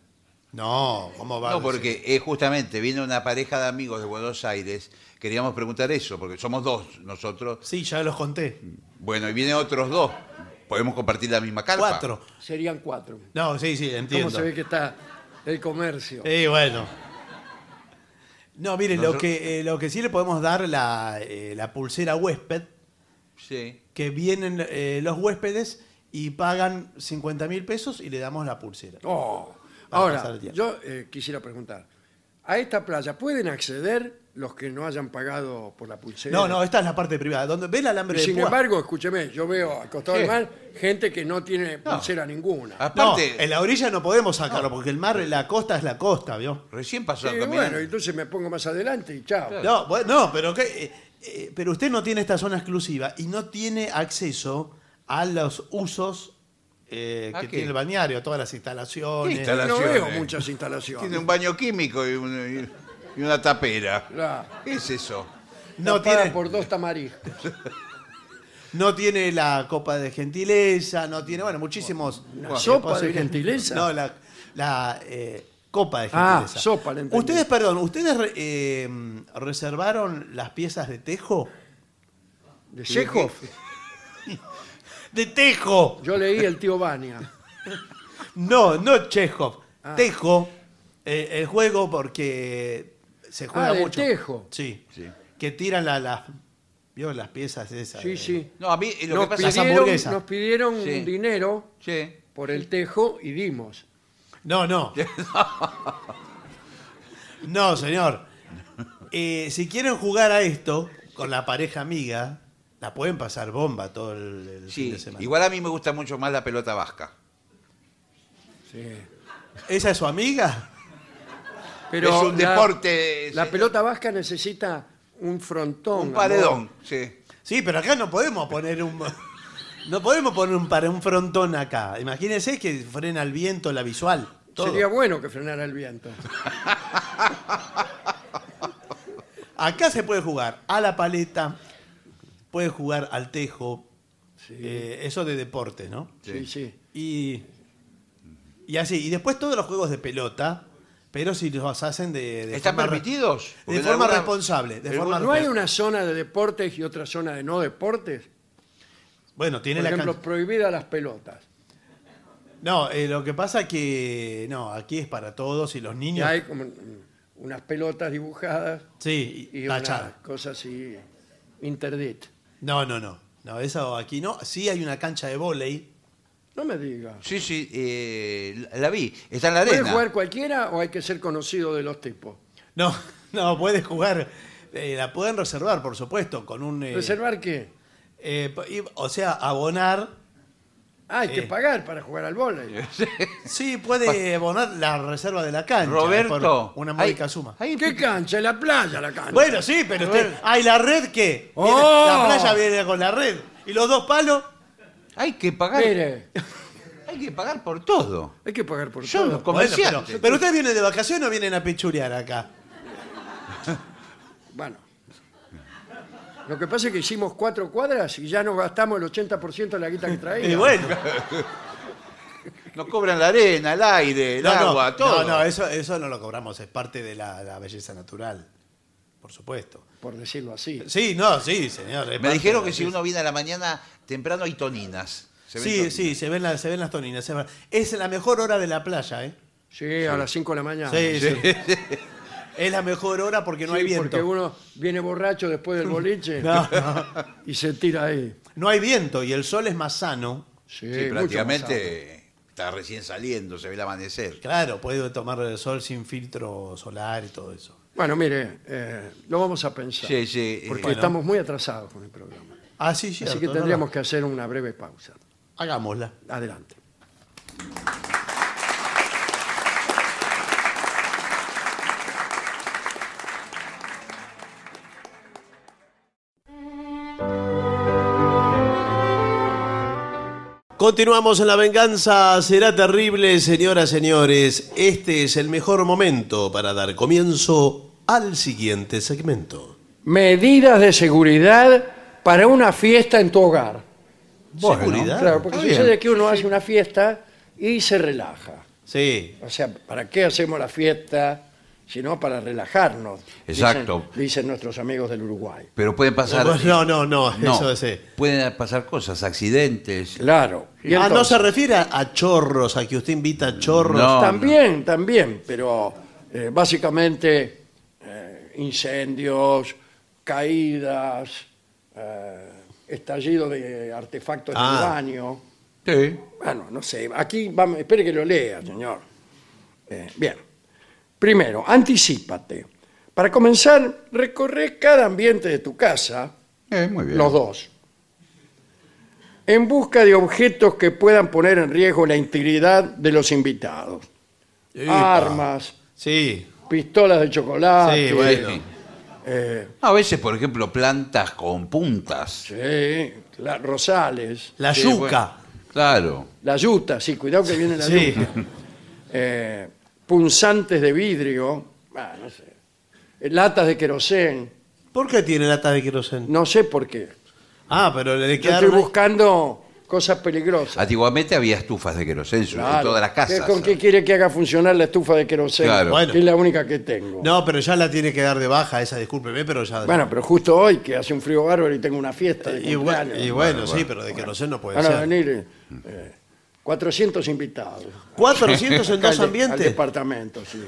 No, ¿cómo va? a No, decir? porque eh, justamente viene una pareja de amigos de Buenos Aires. Queríamos preguntar eso, porque somos dos nosotros. Sí, ya los conté. Bueno, y vienen otros dos. Podemos compartir la misma carpa. Cuatro. Serían cuatro. No, sí, sí, ¿Cómo entiendo. se ve que está el comercio? Sí, bueno. No, mire, lo, Nosotros- que, eh, lo que sí le podemos dar la, eh, la pulsera huésped, Sí. que vienen eh, los huéspedes y pagan 50 mil pesos y le damos la pulsera. Oh. Para Ahora, pasar el tiempo. yo eh, quisiera preguntar, ¿a esta playa pueden acceder los que no hayan pagado por la pulsera? No, no, esta es la parte privada. Donde ve el alambre Y de sin púa. embargo, escúcheme, yo veo al costado del mar gente que no tiene pulsera ninguna. No, Aparte, en la orilla no podemos sacarlo porque el mar, la costa es la costa, ¿vio? recién pasó Sí, caminando. bueno, entonces me pongo más adelante y chao. Claro. No, bueno, no, pero que, eh, eh, pero usted no tiene esta zona exclusiva y no tiene acceso a los usos eh, ¿A que qué? tiene el balneario, a todas las instalaciones. ¿Qué instala- No veo muchas instalaciones. Tiene un baño químico y, un- y una tapera. Claro. ¿Qué es eso? No tiene, por dos tamariscos. no tiene la copa de gentileza, no tiene, bueno, muchísimos. ¿Una sopa de gentileza? No, la, la, eh, copa de Ah, gentileza. sopa, entendí. Ustedes, perdón, ¿ustedes re- eh, reservaron las piezas de tejo? ¿De Chekhov? ¡De tejo! Yo leí el tío Bania. No, no Chekhov. Ah. Tejo, eh, el juego porque se juega Ah, de mucho. tejo. Sí. Sí. Que tiran la- las. ¿Vio las piezas esas? Sí, de- sí. No, a mí eh, lo Nos que pasa pidieron, hamburguesas. nos pidieron Sí. dinero Sí. por el tejo y dimos. No, no. no, señor. Eh, si quieren jugar a esto con la pareja amiga, la pueden pasar bomba todo el, el fin de semana. igual a mí me gusta mucho más la pelota vasca. Sí. ¿Esa es su amiga? Pero es un la- deporte. La pelota vasca necesita un frontón. Un amor. paredón, sí. Sí, pero acá no podemos poner un. No podemos poner un, para un frontón acá. Imagínense que frena el viento, la visual. Todo. Sería bueno que frenara el viento. Acá se puede jugar a la paleta, puede jugar al tejo, eh, eso de deporte, ¿no? Sí, sí. Y, y así. Y después todos los juegos de pelota, Pero si los hacen de, de ¿Están forma permitidos? De Porque forma alguna- responsable. De en forma ¿No hay responsable. una zona de deportes y otra zona de no deportes? Bueno, tiene Por la ejemplo, can- prohibida las pelotas. No, eh, lo que pasa que. No, aquí es para todos y los Y niños. hay como mm, unas pelotas dibujadas Sí, y y una tachada. cosa así, interdit. No, no, no. No, eso aquí no. Sí hay una cancha de vóley. No me diga. Sí, sí, eh, la vi. Está en la ¿Puede arena. jugar cualquiera o hay que ser conocido de los tipos? No, no, puedes jugar. eh, la pueden reservar, por supuesto, con un. eh, ¿Reservar qué? eh, y- o sea, abonar. Ah, hay que Eh. pagar para jugar al vóley. Sí, puede abonar la reserva de la cancha. Roberto. por una módica hay- suma. hay- ¿Qué cancha? En la playa la cancha. Bueno, sí, pero usted. ¿Hay la red qué? Viene- ¡Oh! La playa viene con la red. ¿Y los dos palos? Hay que pagar. Mire, Hay que pagar por todo. hay que pagar por Yo todo. no Bueno, Comerciante. pero, pero ustedes vienen de vacaciones o vienen a pichurear acá. Bueno. Lo que pasa es que hicimos cuatro cuadras y ya nos gastamos el 80% de la guita que traíamos. Y bueno. Nos cobran la arena, el aire, el No, no, agua, todo. No, no, eso, eso no lo cobramos, es parte de la, la belleza natural. Por supuesto. Por decirlo así. Sí, no, sí, señor. es Me parte dijeron de que la si belleza. uno viene a la mañana temprano hay toninas. Se ven Sí, toninas. sí, se ven, las- se ven las toninas. se ven- Es la mejor hora de la playa, ¿eh? Sí, a las 5 de la mañana. Sí, sí. Es la mejor hora porque no Sí, hay viento. Porque uno viene borracho después del boliche No, no. y se tira ahí. No hay viento y el sol es más sano. Sí, Sí, mucho más sano. prácticamente está recién saliendo, se ve el amanecer. Claro, puede tomar el sol sin filtro solar y todo eso. Bueno, mire, eh, lo vamos a pensar. Sí, sí, eh, Porque bueno. estamos muy atrasados con el programa. Ah, sí, sí. Así que tendríamos que hacer una breve pausa. Hagámosla. Adelante. Continuamos en La Venganza Será Terrible, señoras, señores. Este es el mejor momento para dar comienzo al siguiente segmento. Medidas de seguridad para una fiesta en tu hogar. ¿Seguridad? Claro, porque está bien. sucede que uno hace una fiesta y se relaja. Sí. O sea, ¿para qué hacemos la fiesta? Sino para relajarnos. Exacto. Dicen, dicen nuestros amigos del Uruguay. Pero pueden pasar. No, no, no, No, eso es... eh. Pueden pasar cosas, accidentes. Claro. Y Ah, no se refiere a, a chorros, a que usted invita a chorros. No. También, también, pero eh, básicamente eh, incendios, caídas, eh, estallido de artefactos en Ah. el baño. Sí. Bueno, no sé, aquí vamos, espere que lo lea, señor. Eh, bien. Primero, anticípate. Para comenzar, recorre cada ambiente de tu casa, Eh, muy bien. los dos, en busca de objetos que puedan poner en riesgo la integridad de los invitados. Epa. Armas, Sí, pistolas de chocolate, Sí, bueno. eh, A veces, por ejemplo, plantas con puntas. sí, la- rosales, la Sí, yuca. bueno, claro. la yuta, sí, cuidado que viene la Sí. yuta. Eh, punzantes de vidrio, ah, no sé, eh, latas de querosén, ¿Por qué tiene lata de queroseno? no sé por qué. Ah, pero le Yo estoy quedaron... ahí- buscando cosas peligrosas. Antiguamente había estufas de queroseno en Claro. todas las ¿Qué- casas. ¿Con qué quiere que haga funcionar la estufa de queroseno? Claro. Bueno. Que es la única que tengo. No, pero ya la tiene que dar de baja esa, discúlpeme, pero ya... Bueno, pero justo hoy que hace un frío bárbaro y tengo una fiesta de y, bu- cumpleaños. y bueno, Bueno, sí, pero de queroseno no puede Van a ser. venir eh, 400 invitados. 400 en dos al de- Al ambientes. departamento, sí.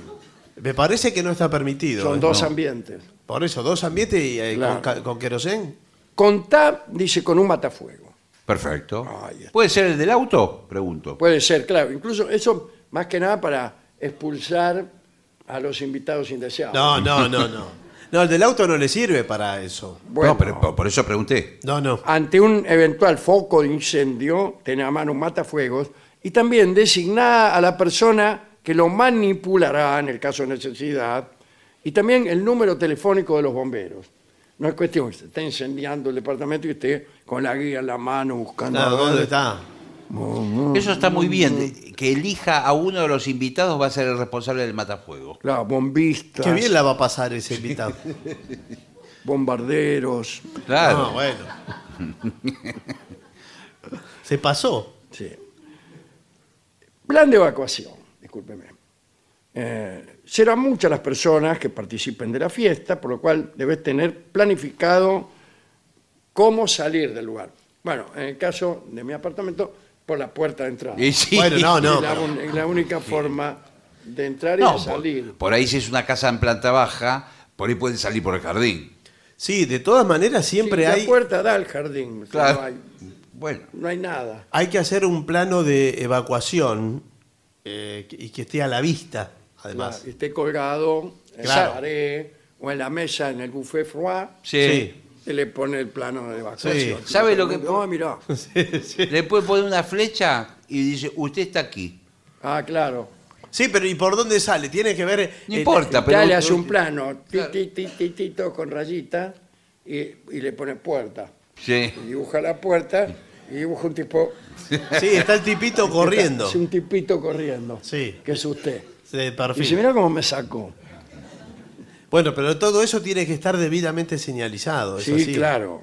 Me parece que no está permitido. Son ¿eh? dos No. ambientes. Por eso, dos ambientes y eh, Claro. con, ca- con querosén. Contá, dice, con un matafuego. Perfecto. Ahí está. ¿Puede ser el del auto? Pregunto. Puede ser, claro. Incluso eso, más que nada, para expulsar a los invitados indeseados. No, no, no, no. No, el del auto no le sirve para eso. Bueno, No, pero por, por eso pregunté. No, no. ante un eventual foco de incendio, tener a mano un matafuegos y también designar a la persona que lo manipulará en el caso de necesidad y también el número telefónico de los bomberos. No es cuestión que se está incendiando el departamento y usted con la guía en la mano buscando Claro, a ver. ¿dónde está? Eso está muy bien. Que elija a uno de los invitados va a ser el responsable del matafuego. Claro, bombistas, Qué bien la va a pasar ese invitado. bombarderos. Claro. No, bueno. Se pasó. Sí. Plan de evacuación, discúlpeme. Eh, serán muchas las personas que participen de la fiesta, por lo cual debes tener planificado cómo salir del lugar. Bueno, en el caso de mi apartamento, por la puerta de entrada. Y sí. Bueno, no, no. Y la, pero- un- y la única forma de entrar y No, de salir. por ahí si es una casa en planta baja, por ahí pueden salir por el jardín. Sí, de todas maneras siempre Sí, hay, La puerta da al jardín. o sea, Claro. No, hay, Bueno, no hay nada. hay que hacer un plano de evacuación eh, y que esté a la vista, además. Claro, esté colgado en Claro. la pared o en la mesa en el buffet froid. sí. Y le pone el plano de evacuación. Sí. ¿Sabe lo que- No, mirá. Le puede poner una flecha y dice, usted está aquí. Ah, claro. Sí, pero ¿y por dónde sale? Tiene que ver... No eh, importa, pero... ya le hace un plano, ti, ti, ti, ti, ti, todo con rayita, y, y le pone puerta. Sí. Y dibuja la puerta y dibuja un tipo. Sí, está el tipito corriendo. Es un tipito corriendo. Sí. Que es usted. Sí, Y perfil. dice, mira cómo me sacó. Bueno, pero todo eso tiene que estar debidamente señalizado. ¿es Sí, así? claro.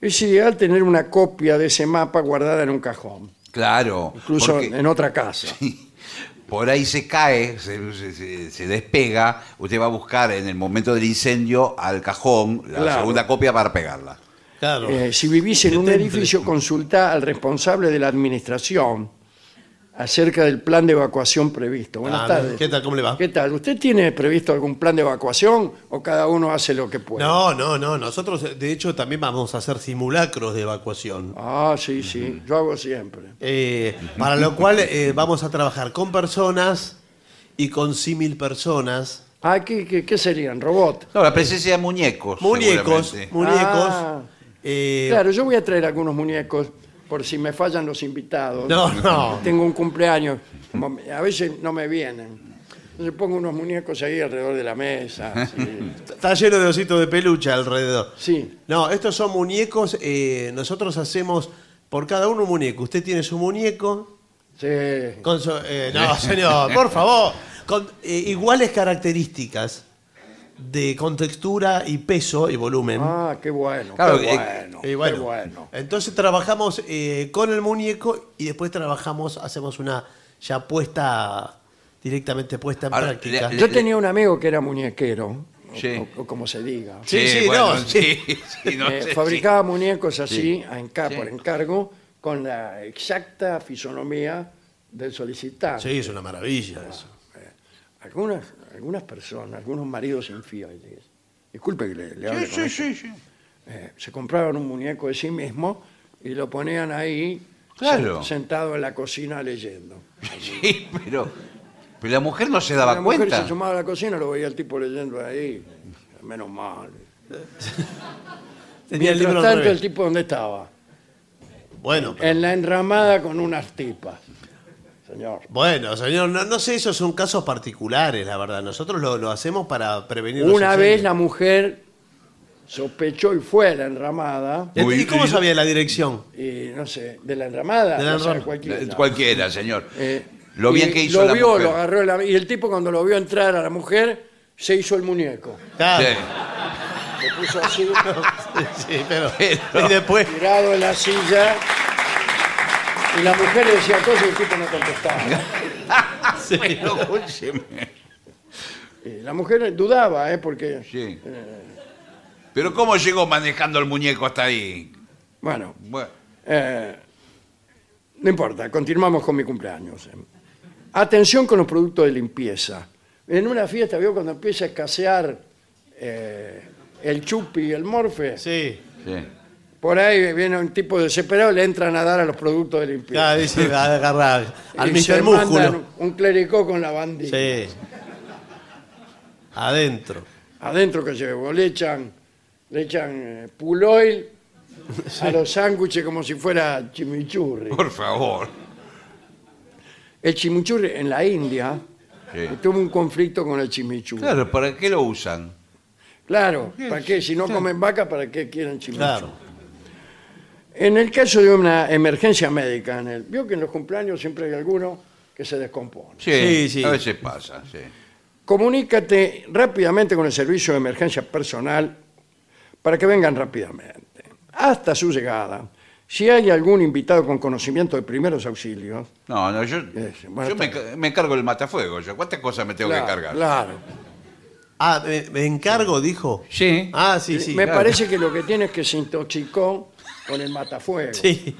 Es ideal tener una copia de ese mapa guardada en un cajón, Claro. incluso porque en otra casa. por ahí se cae, se, se- se- se despega, usted va a buscar en el momento del incendio al cajón la Claro. segunda copia para pegarla. Claro. Eh, si vivís en un edificio, consulta al responsable de la administración acerca del plan de evacuación previsto. Buenas Ah, tardes. ¿Qué tal? ¿Cómo le va? ¿Qué tal? ¿Usted tiene previsto algún plan de evacuación o cada uno hace lo que puede? No, no, no. Nosotros, de hecho, también vamos a hacer simulacros de evacuación. Ah, sí, sí. Yo hago siempre. Eh, para lo cual eh, vamos a trabajar con personas y con símil personas. Ah, ¿qué, qué, qué serían? ¿Robot? No, la presencia de muñecos. Muñecos, seguramente. muñecos. Ah. eh, Claro, yo voy a traer algunos muñecos por si me fallan los invitados. No, no. Tengo un cumpleaños. como A veces no me vienen. Entonces pongo unos muñecos ahí alrededor de la mesa. así. Está lleno de ositos de peluche alrededor. Sí. No, estos son muñecos. eh, nosotros hacemos por cada uno un muñeco. Usted tiene su muñeco. Sí. Con su- eh, no, señor, por favor. Con eh, iguales características de contextura y peso y volumen. Ah, qué bueno. Claro, qué eh, bueno. Bueno, Qué bueno. Entonces trabajamos eh, con el muñeco y después trabajamos, hacemos una ya puesta, directamente puesta en Ahora, práctica. le- Yo tenía un amigo que era muñequero, o- Sí. o, o como se diga. Sí, sí, no, sí, sí, no Eh, sé, fabricaba muñecos así, Sí. enca- Sí. por encargo, con la exacta fisonomía del solicitante. Sí, es una maravilla eso. Algunas, algunas personas, algunos maridos infieles, disculpe que le, le hable sí. con Sí, esto, sí, sí. eh, se compraban un muñeco de sí mismo y lo ponían ahí Claro. sen- sentado en la cocina leyendo. Sí, pero, pero la mujer no se daba la mujer cuenta. se sumaba a la cocina, lo veía el tipo leyendo ahí, menos mal. Tenía el Mientras libro al tanto, el revés. tipo, ¿dónde estaba? Bueno, pero- En la enramada con unas tipas. Señor. bueno, señor, no, no sé, esos son casos particulares, la verdad. Nosotros lo, lo hacemos para prevenir los Una vez la mujer sospechó y fue a la enramada, ¿Y cómo y- sabía la dirección? y no sé, de la enramada, De la o sea, enramada. cualquiera. Cualquiera, señor. Eh, lo bien y que hizo lo la vio, mujer. lo agarró la- y el tipo cuando lo vio entrar a la mujer se hizo el muñeco. Claro. Sí. Puso así, Sí, pero, Pero- y después, tirado en la silla. Y la mujer le decía cosas y el tipo no contestaba. Escúcheme. Y la mujer dudaba, ¿eh? Porque, Sí. Pero ¿cómo llegó manejando el muñeco hasta ahí? bueno, Bueno, Eh, no importa, continuamos con mi cumpleaños. Atención con los productos de limpieza. En una fiesta, ¿vio cuando empieza a escasear eh, el chupi y el morfe? sí. sí. Por ahí viene un tipo desesperado y le entran a dar a los productos de limpieza. Ya, dice, agarrar al Y se Mr. mandan Músculo. Un clericó con la bandita. Sí. Adentro. Adentro que llevo, le echan, le echan eh, pull oil a los sándwiches como si fuera chimichurri. Por favor. El chimichurri en la India Sí. tuvo un conflicto con el chimichurri. Claro, ¿para qué lo usan? Claro, ¿para qué? Si no comen vaca, ¿para qué quieren chimichurri? Claro. En el caso de una emergencia médica, en el, vio que en los cumpleaños siempre hay alguno que se descompone. Sí, Sí, sí. a veces pasa, sí. Comunícate rápidamente con el servicio de emergencia personal para que vengan rápidamente. Hasta su llegada, Si hay algún invitado con conocimiento de primeros auxilios, No, no, yo, Es, bueno, yo me, está ca- me encargo del matafuego. Yo. ¿Cuántas cosas me tengo claro, que cargar? claro. Ah, me, me encargo, dijo. Sí. Ah, sí, sí. Me claro. parece que lo que tiene es que se intoxicó con el matafuego. Sí.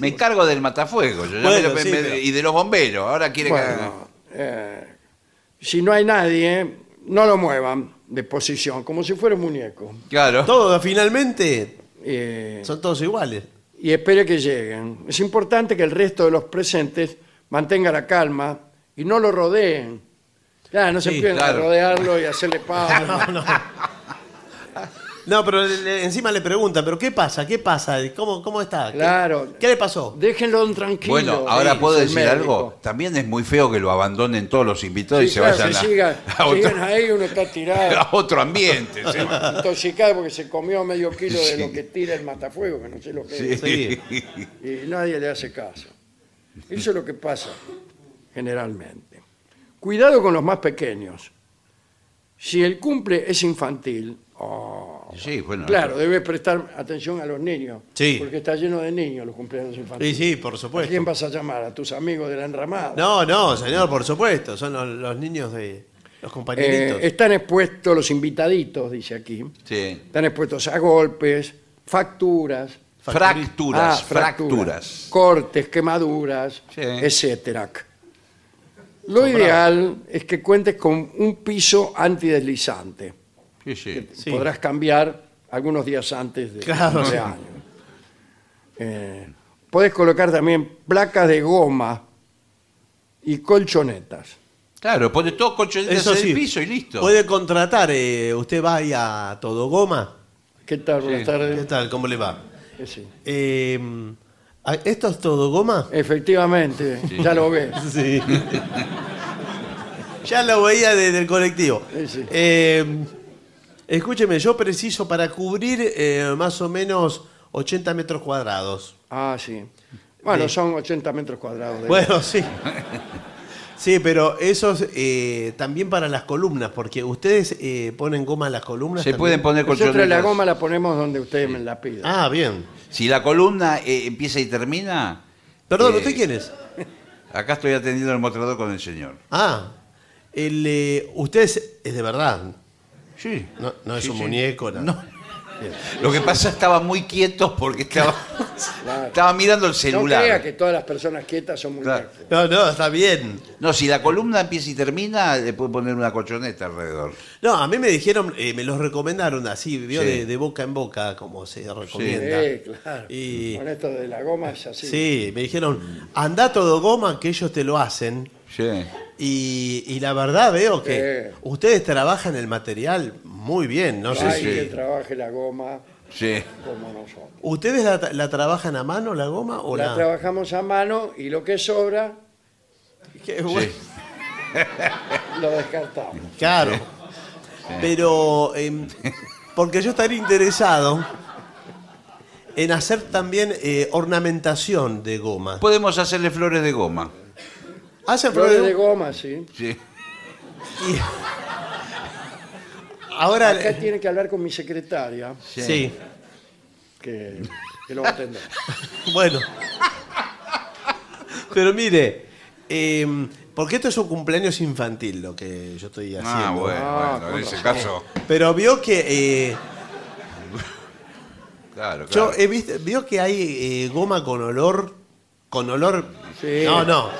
Me encargo del matafuego. yo ya Bueno, me lo- sí, me- pero- Y de los bomberos. Ahora quiere que haga- Bueno, eh, si no hay nadie, no lo muevan de posición, como si fuera un muñeco. Claro. Todo, finalmente, Eh, son todos iguales. y espere que lleguen. Es importante que el resto de los presentes mantenga la calma y no lo rodeen. Claro, no se Sí, empiecen claro. a rodearlo y hacerle pausa. No, pero le- le- encima le preguntan, ¿pero qué pasa? ¿Qué pasa? ¿Cómo, cómo está? ¿Qué- Claro. ¿Qué, le pasó? Déjenlo tranquilo. Bueno, ahora puedo el decir médico. algo. También es muy feo que lo abandonen todos los invitados y se claro, vayan a, sigan, a otro, sigan ahí, uno está tirado, a otro ambiente. ¿sí? intoxicado porque se comió medio kilo de lo que tira el matafuego, que no sé lo que es. Sí. y nadie le hace caso. Eso es lo que pasa generalmente. Cuidado con los más pequeños. Si el cumple es infantil, oh, Sí, bueno. claro, debes prestar atención a los niños, Sí. porque está lleno de niños los cumpleaños Sí, infantiles. sí, por ¿A supuesto. quién vas a llamar? ¿A tus amigos de la enramada? No, no, señor, por supuesto. Son los, los niños de los Eh, compañeritos. están expuestos los invitaditos, dice aquí, Sí. están expuestos a golpes, facturas, Fracturas, ah, fracturas. cortes, quemaduras, Sí. etcétera. Lo ideal es que cuentes con un piso antideslizante. Sí, sí. Sí. Podrás cambiar algunos días antes de Claro. de año. Eh, podés colocar también placas de goma y colchonetas. Claro, pone todo colchonetas Eso en sí. el piso y listo. Puede contratar, eh, usted va ahí a Todo Goma. ¿Qué tal? Buenas tardes. ¿Qué tal? ¿Cómo le va? Eh, sí. Eh, ¿Esto es Todo Goma? Efectivamente, ya lo ves. Sí. ya lo veía desde el colectivo. Sí, sí. Eh, escúcheme, yo preciso para cubrir eh, más o menos 80 metros cuadrados. Ah, sí. Bueno, son 80 metros cuadrados. de- Bueno, sí. Sí, pero eso es eh, también para las columnas, porque ustedes eh, ponen goma en las columnas. Se también? pueden poner Nosotros colchonetas. la goma la ponemos donde ustedes me la pidan. Ah, bien. Si la columna eh, empieza y termina. Perdón, eh, ¿usted quién es? Acá estoy atendiendo el mostrador con el señor. Ah, el, eh, usted es, es de verdad. Sí. No, no es Sí, un sí. muñeco. No. No. Lo que pasa estaba muy quieto porque estaba, Claro. estaba mirando el No celular. crea que todas las personas quietas son Claro. muñecos. no, no, está bien. No, si la columna empieza y termina, le puede poner una colchoneta alrededor. No, a mí me dijeron, eh, me los recomendaron así, vio Sí. de, de boca en boca, como se recomienda. Sí, claro. Y- Con esto de la goma es así. Sí, me dijeron, anda todo goma que ellos te lo hacen. Sí. Y, y la verdad veo que Sí. ustedes trabajan el material muy bien, no No sé hay si... que trabaje la goma Sí. como nosotros. ¿Ustedes la, la trabajan a mano la goma o La la...? trabajamos a mano y lo que sobra Qué bueno. lo descartamos. Claro. Pero, em, porque yo estaría interesado en hacer también eh, ornamentación de goma. Podemos hacerle flores de goma. ¿Hacen Flores flores de goma, sí. Sí. Y- Ahora, Acá tiene que hablar con mi secretaria, sí. que, que lo va a atender. Bueno. Pero mire, em, porque esto es un cumpleaños infantil lo que yo estoy haciendo. Ah, bueno, Ah, bueno, con en ese razón. caso. Pero vio que eh, Claro, yo claro. he visto, vio que hay eh, goma con olor, con olor. Sí. No, no.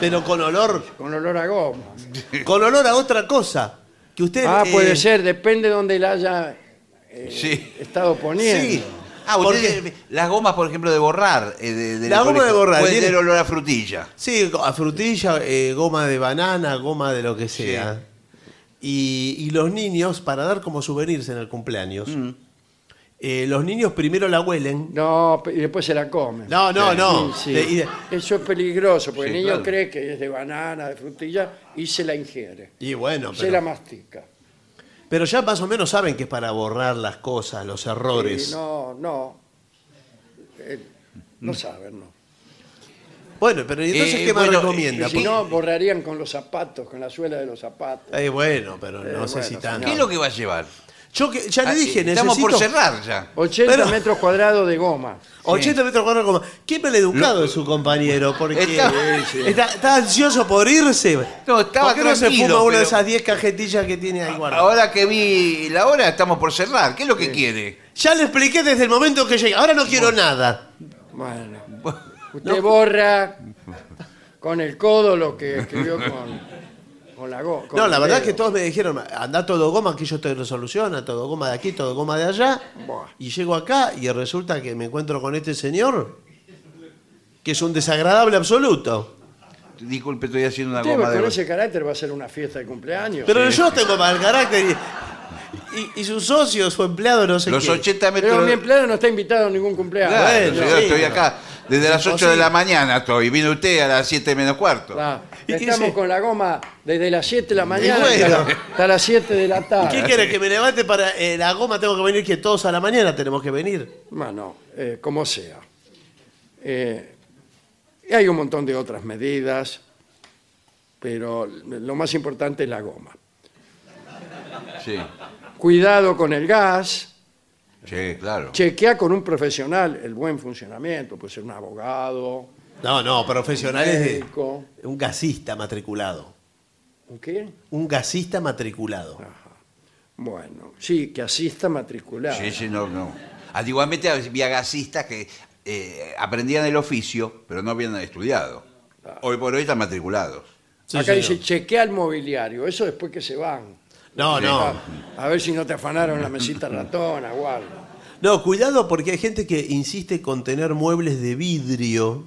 Pero con olor, Con olor a goma. con olor a otra cosa. Que usted. Ah, eh, puede ser, depende de donde la haya eh, Sí. estado poniendo. Sí. Ah, Porque- usted, las gomas, por ejemplo, de borrar. eh, de- del La goma colegio, de borrar, Puede tiene- tener olor a frutilla. Sí, a frutilla, eh, goma de banana, goma de lo que sea. Y, y los niños, para dar como souvenirs en el cumpleaños, Mm. Eh, los niños primero la huelen. No, y después se la comen. No, no, no. Sí, sí. De- y de- Eso es peligroso, porque Sí, el niño claro. cree que es de banana, de frutilla, y se la ingiere. y bueno, Se la pero, mastica. pero ya más o menos saben que es para borrar las cosas, los errores. Y no, no. Eh, no saben, no. Bueno, pero ¿y entonces Eh, qué más bueno, recomienda? Y si no, borrarían con los zapatos, con la suela de los zapatos. Eh, bueno, pero Eh, no sé bueno, si tanto. ¿Qué es lo que va a llevar? Yo que, ya le Ah, dije, Estamos necesito por cerrar ya. 80 Pero- metros cuadrados de goma. 80 metros cuadrados como. Qué maleducado es su compañero, porque Está- está, está ansioso por irse. No, estaba ¿Por qué no se tranquilo, fuma una de pero- esas 10 cajetillas que tiene ahí guardadas? Ahora que vi la hora, estamos por cerrar. ¿Qué es lo que quiere? Ya le expliqué desde el momento que llegué. Ahora no quiero nada. Bueno, usted borra con el codo lo que escribió con, con la goma. No, la verdad es que todos me dijeron, anda todo goma, que yo te lo soluciona, todo goma de aquí, todo goma de allá. Buah. Y llego acá y resulta que me encuentro con este señor, que es un desagradable absoluto. Disculpe, estoy haciendo una Usted goma con de... ese carácter va a ser una fiesta de cumpleaños. Pero yo tengo mal carácter y, y, y sus socios, su empleado, no sé Los qué. 80 metros... Pero mi empleado no está invitado a ningún cumpleaños. Claro, Bueno, señor, sí, estoy acá desde las 8 de la mañana estoy. Vino usted a las 7 menos cuarto. Claro. ¿Y qué Estamos dice? con la goma desde las 7 de la mañana bueno. hasta, la- hasta las 7 de la tarde. ¿Qué quiere que me levante para eh, la goma? Tengo que venir que todos a la mañana tenemos que venir. Bueno, eh, como sea. Eh, y hay un montón de otras medidas, pero lo más importante es la goma. Sí, Cuidado con el gas, sí, claro. chequea con un profesional el buen funcionamiento, puede ser un abogado, No, no, profesionales de médico. un gasista matriculado. ¿Un qué? Un gasista matriculado. Bueno, sí, que asista matriculado. Sí, sí, no, no. Antiguamente había gasistas que eh, aprendían el oficio, pero no habían estudiado. Hoy por hoy están matriculados. Sí, Acá señor. dice chequea el mobiliario, eso después que se van. No, no. A, a ver si no te afanaron la mesita ratona o algo. No, cuidado porque hay gente que insiste con tener muebles de vidrio.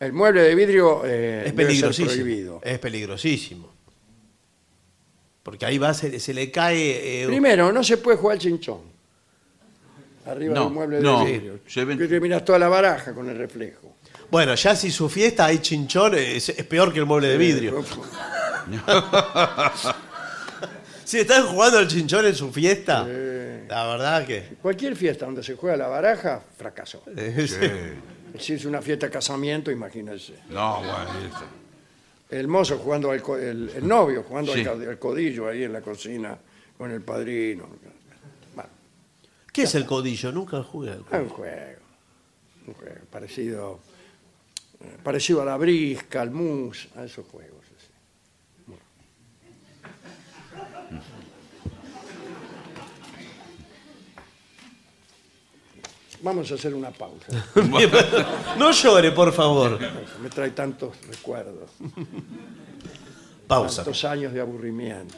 El mueble de vidrio eh, Es debe ser peligrosísimo. prohibido. Es peligrosísimo. Porque ahí va, se, se le cae. eh, Primero, no se puede jugar al chinchón. Arriba No, del mueble no, de vidrio. Que te miras toda la baraja con el reflejo. Bueno, ya si su fiesta hay chinchón, es, es peor que el mueble de vidrio. Si están jugando al chinchón en su fiesta, la verdad que. Cualquier fiesta donde se juega la baraja, fracasó. sí. Si es una fiesta de casamiento, imagínense. No, bueno, y esto. El mozo jugando al co- el, el novio jugando Sí. al, ca- al codillo ahí en la cocina con el padrino. Bueno, ¿Qué es el codillo? Nunca jugué al es codillo. un juego. Un juego parecido, eh, parecido a la brisca, al mus, a esos juegos. así. Bueno. Vamos a hacer una pausa. No llore, por favor. Me trae tantos recuerdos, Pausa. tantos años de aburrimiento.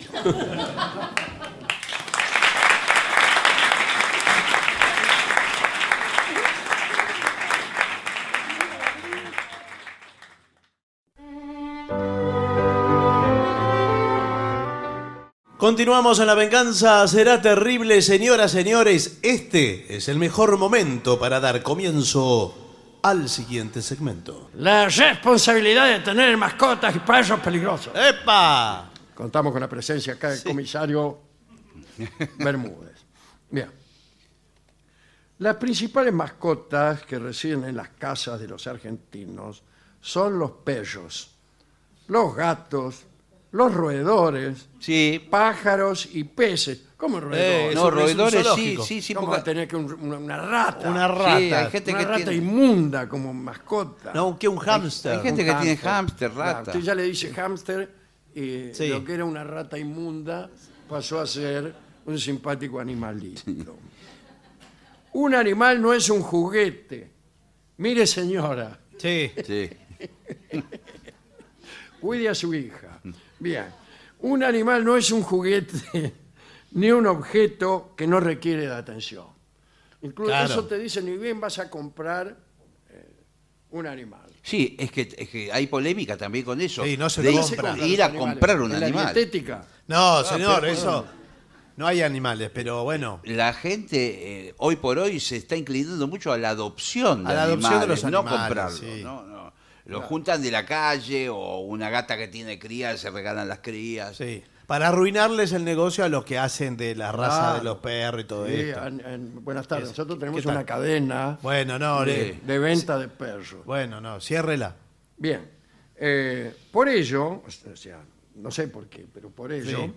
Continuamos en la venganza. Será terrible, señoras, señores. Este es el mejor momento para dar comienzo al siguiente segmento. La responsabilidad de tener mascotas y perros peligrosos. ¡Epa! Contamos con la presencia acá del comisario Bermúdez. Bien. Las principales mascotas que residen en las casas de los argentinos son los perros, los gatos, los roedores, Sí, pájaros y peces. ¿Cómo roedores? Eh, no, es un roedores sí, sí, sí. ¿Cómo va a porque- tener que un- una, una rata? Una rata. Sí, hay gente Una que rata tiene... inmunda como mascota. No, que un hámster. hay gente Un que tiene hámster. hámster, Claro, rata. usted ya le dice hámster y Sí. lo que era una rata inmunda pasó a ser un simpático animalito. Un animal no es un juguete. Mire, señora, Sí. Sí. cuide a su hija. Bien, un animal no es un juguete ni un objeto que no requiere de atención. Incluso Claro. eso te dice, ni bien vas a comprar eh, un animal. Sí, es que, es que hay polémica también con eso. Sí, no se de lo ir- compra. ir a animales. comprar un En la animal. dietética. No, señor, pero- eso. No hay animales, pero bueno. La gente eh, hoy por hoy se está inclinando mucho a la adopción de A la adopción de animales, los no animales, comprarlo. sí. No, no. Lo juntan de la calle o una gata que tiene crías, se regalan las crías. Sí. Para arruinarles el negocio a los que hacen de la raza de los perros y todo Sí, esto. en- en- buenas tardes. Nosotros tenemos ¿Qué tal? una cadena Bueno, no, de, le- de venta de perros. bueno, no, ciérrela. Bien. eh, por ello, o sea, no sé por qué, pero por ello, Sí.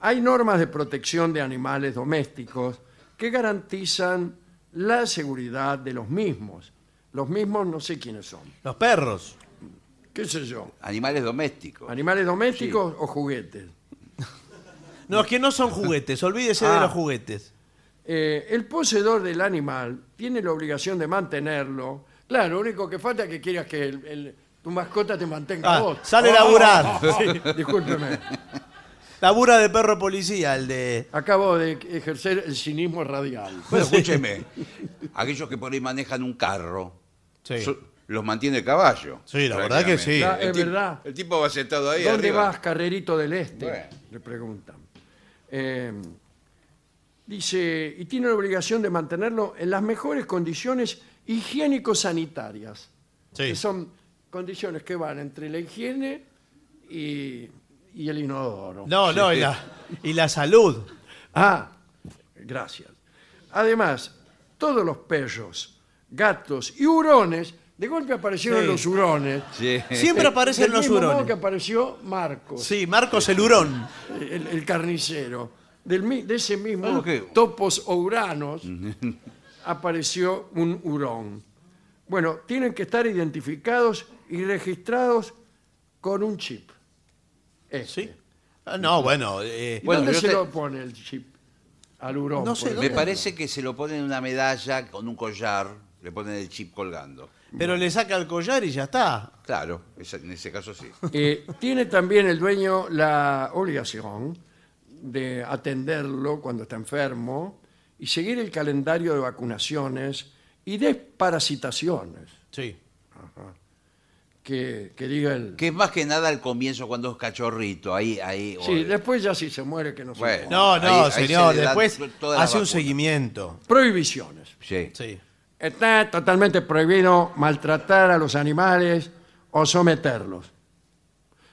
hay normas de protección de animales domésticos que garantizan la seguridad de los mismos. Los mismos no sé quiénes son. Los perros. ¿Qué sé yo? Animales domésticos. ¿Animales domésticos o juguetes? No, es que no son juguetes, olvídese de Ah. los juguetes. Eh, el poseedor del animal tiene la obligación de mantenerlo. Claro, lo único que falta es que quieras que el- el- tu mascota te mantenga Ah, vos. sale a laburar. Discúlpeme. Labura de perro policía, el de. Acabo de ejercer el cinismo radial. Bueno, escúcheme. Aquellos que por ahí manejan un carro, Sí. so- los mantiene el caballo. Sí, la verdad que sí. El es tip- verdad. El tipo va sentado ahí ¿Dónde arriba. vas, carrerito del este? Bueno. Le preguntan. Eh, dice, y tiene la obligación de mantenerlo en las mejores condiciones higiénico-sanitarias. Sí. Que son condiciones que van entre la higiene y, y el inodoro. No, no, y la, y la salud. Ah, gracias. Además, todos los perros, gatos y hurones, de golpe aparecieron Sí. los hurones. Sí. Siempre aparecen Del los mismo modo hurones. que apareció Marcos. Sí, Marcos el hurón. el, el carnicero. Del mi- de ese mismo Ah, topos o uranos apareció un hurón. Bueno, tienen que estar identificados y registrados con un chip. Este. ¿Sí? Ah, no, bueno. eh, ¿Y Bueno, dónde yo se te- lo pone el chip? Al hurón. No sé. Me ejemplo. parece que se lo ponen en una medalla con un collar, le ponen el chip colgando. pero le saca el collar y ya está. Claro, esa- en ese caso sí. Eh, tiene también el dueño la obligación de atenderlo cuando está enfermo y seguir el calendario de vacunaciones y desparasitaciones. Sí. Que, que diga el... Que es más que nada al comienzo cuando es cachorrito, ahí, ahí. o- Sí, después ya si se muere que no se Bueno. muera. No, no, Ahí- ahí señor. se le da Después to- toda la hace un vacuna. seguimiento. Prohibiciones. Sí. Sí. Está totalmente prohibido maltratar a los animales o someterlos.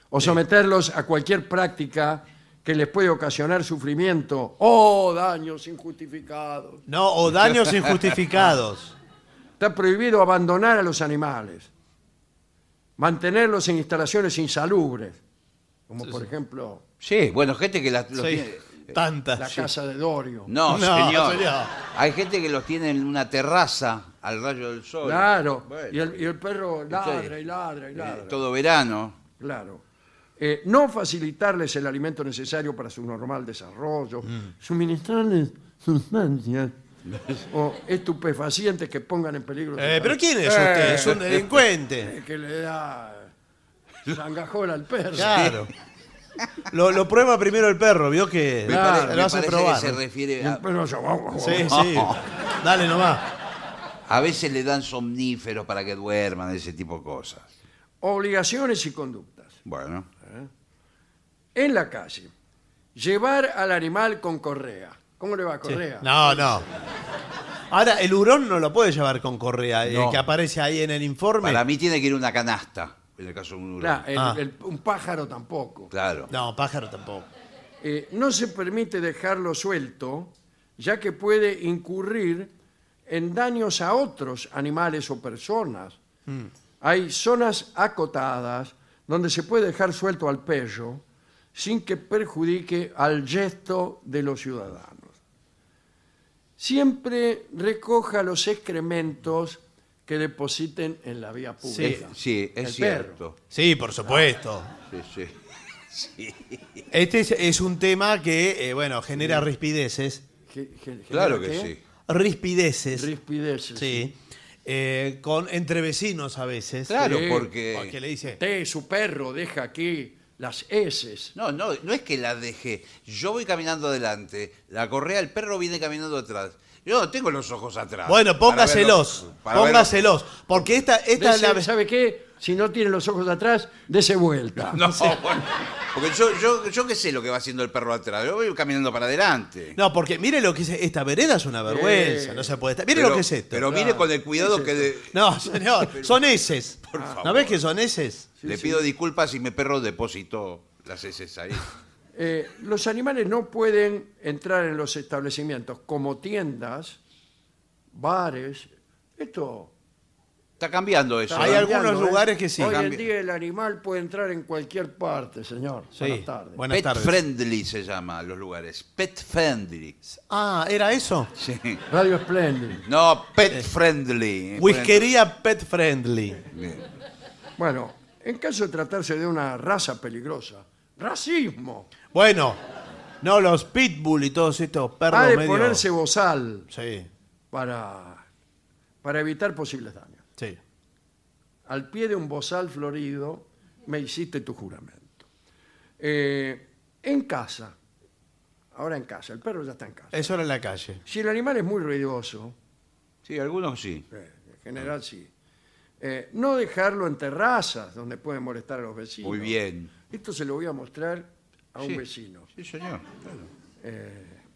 O someterlos a cualquier práctica que les puede ocasionar sufrimiento o daños injustificados. No, o daños injustificados. Está prohibido abandonar a los animales, mantenerlos en instalaciones insalubres, como por ejemplo Sí, bueno, gente que la- los Sí. tiene. Tantas. la sí. casa de Dorio. No, No, señor. señor. Hay gente que los tiene en una terraza al rayo del sol. Claro, Bueno, y, el, y el perro ladra y ladra y eh, ladra. todo verano. Claro. Eh, no facilitarles el alimento necesario para su normal desarrollo, Mm. suministrarles sustancias o estupefacientes que pongan en peligro. su Eh, ¿Pero salud. quién es Eh, usted? Es un delincuente. eh, que le da sangajola al perro. Claro. Lo, lo prueba primero el perro, vio que Me, Claro. pare- lo me hace parece probar. que se refiere a, guau, guau, Sí, sí. Dale nomás. a veces le dan somníferos para que duerman, ese tipo de cosas. Obligaciones y conductas. Bueno, En la calle, llevar al animal con correa. ¿Cómo le va Sí. correa? No, no. Ahora, el hurón no lo puede llevar con correa, el No. que aparece ahí en el informe. para mí tiene que ir una canasta, en el caso de un. Claro, el- Ah. el- un pájaro tampoco. Claro. No, pájaro tampoco. Eh, no se permite dejarlo suelto, ya que puede incurrir en daños a otros animales o personas. Hay zonas acotadas donde se puede dejar suelto al perro sin que perjudique al gesto de los ciudadanos. Siempre recoja los excrementos que depositen en la vía pública. Sí, es El cierto. Sí, por supuesto. Sí, sí. Este es, es un tema que, eh, bueno, genera rispideces. Ge- ge- Claro que ¿qué? sí. Rispideces. Rispideces. Sí. Eh, con, entre vecinos a veces. Claro, Sí. porque... Porque le dice, Usted, su perro, deja aquí las heces. No, no, no es que la dejé. Yo voy caminando adelante, la correa, el perro viene caminando atrás. Yo no tengo los ojos atrás. bueno, para póngaselos. verlo- para verlo- Póngaselos. Porque esta, esta es Dese- la. ¿Sabe qué? Si no tiene los ojos atrás, dese vuelta. No, bueno, porque yo, yo, yo qué sé lo que va haciendo el perro atrás. Yo voy caminando para adelante. No, porque mire lo que es. Esta vereda es una vergüenza. Eh. No se puede estar. Mire Pero- lo que es esto. Pero mire con el cuidado ¿Qué es que de- No, señor. Son heces. Por favor. ¿No ves que son heces? le pido disculpas si mi perro depositó las heces ahí. Eh, los animales no pueden entrar en los establecimientos como tiendas, bares. Esto Está cambiando eso. Hay ¿eh? algunos Cambiando, ¿eh? lugares que sí. Hoy en día el animal puede entrar en cualquier parte, señor. Sí. Buenas tardes. Buenas Pet tardes. friendly se llama los lugares. Pet friendly. Ah, ¿era eso? Sí. Radio Splendid. No, pet friendly. Whiskería Pet Friendly. Bien. Bueno, en caso de tratarse de una raza peligrosa, racismo, Bueno, no los pitbull y todos estos perros ha de medio... ponerse bozal Sí, para, para evitar posibles daños. sí. Al pie de un bozal florido me hiciste tu juramento. Eh, en casa, ahora en casa, el perro ya está en casa. Eso era en la calle. Si el animal es muy ruidoso, Sí, algunos sí. eh, en general sí, eh, no dejarlo en terrazas donde puede molestar a los vecinos. Muy bien. Esto se lo voy a mostrar a un Sí. vecino. Sí, señor.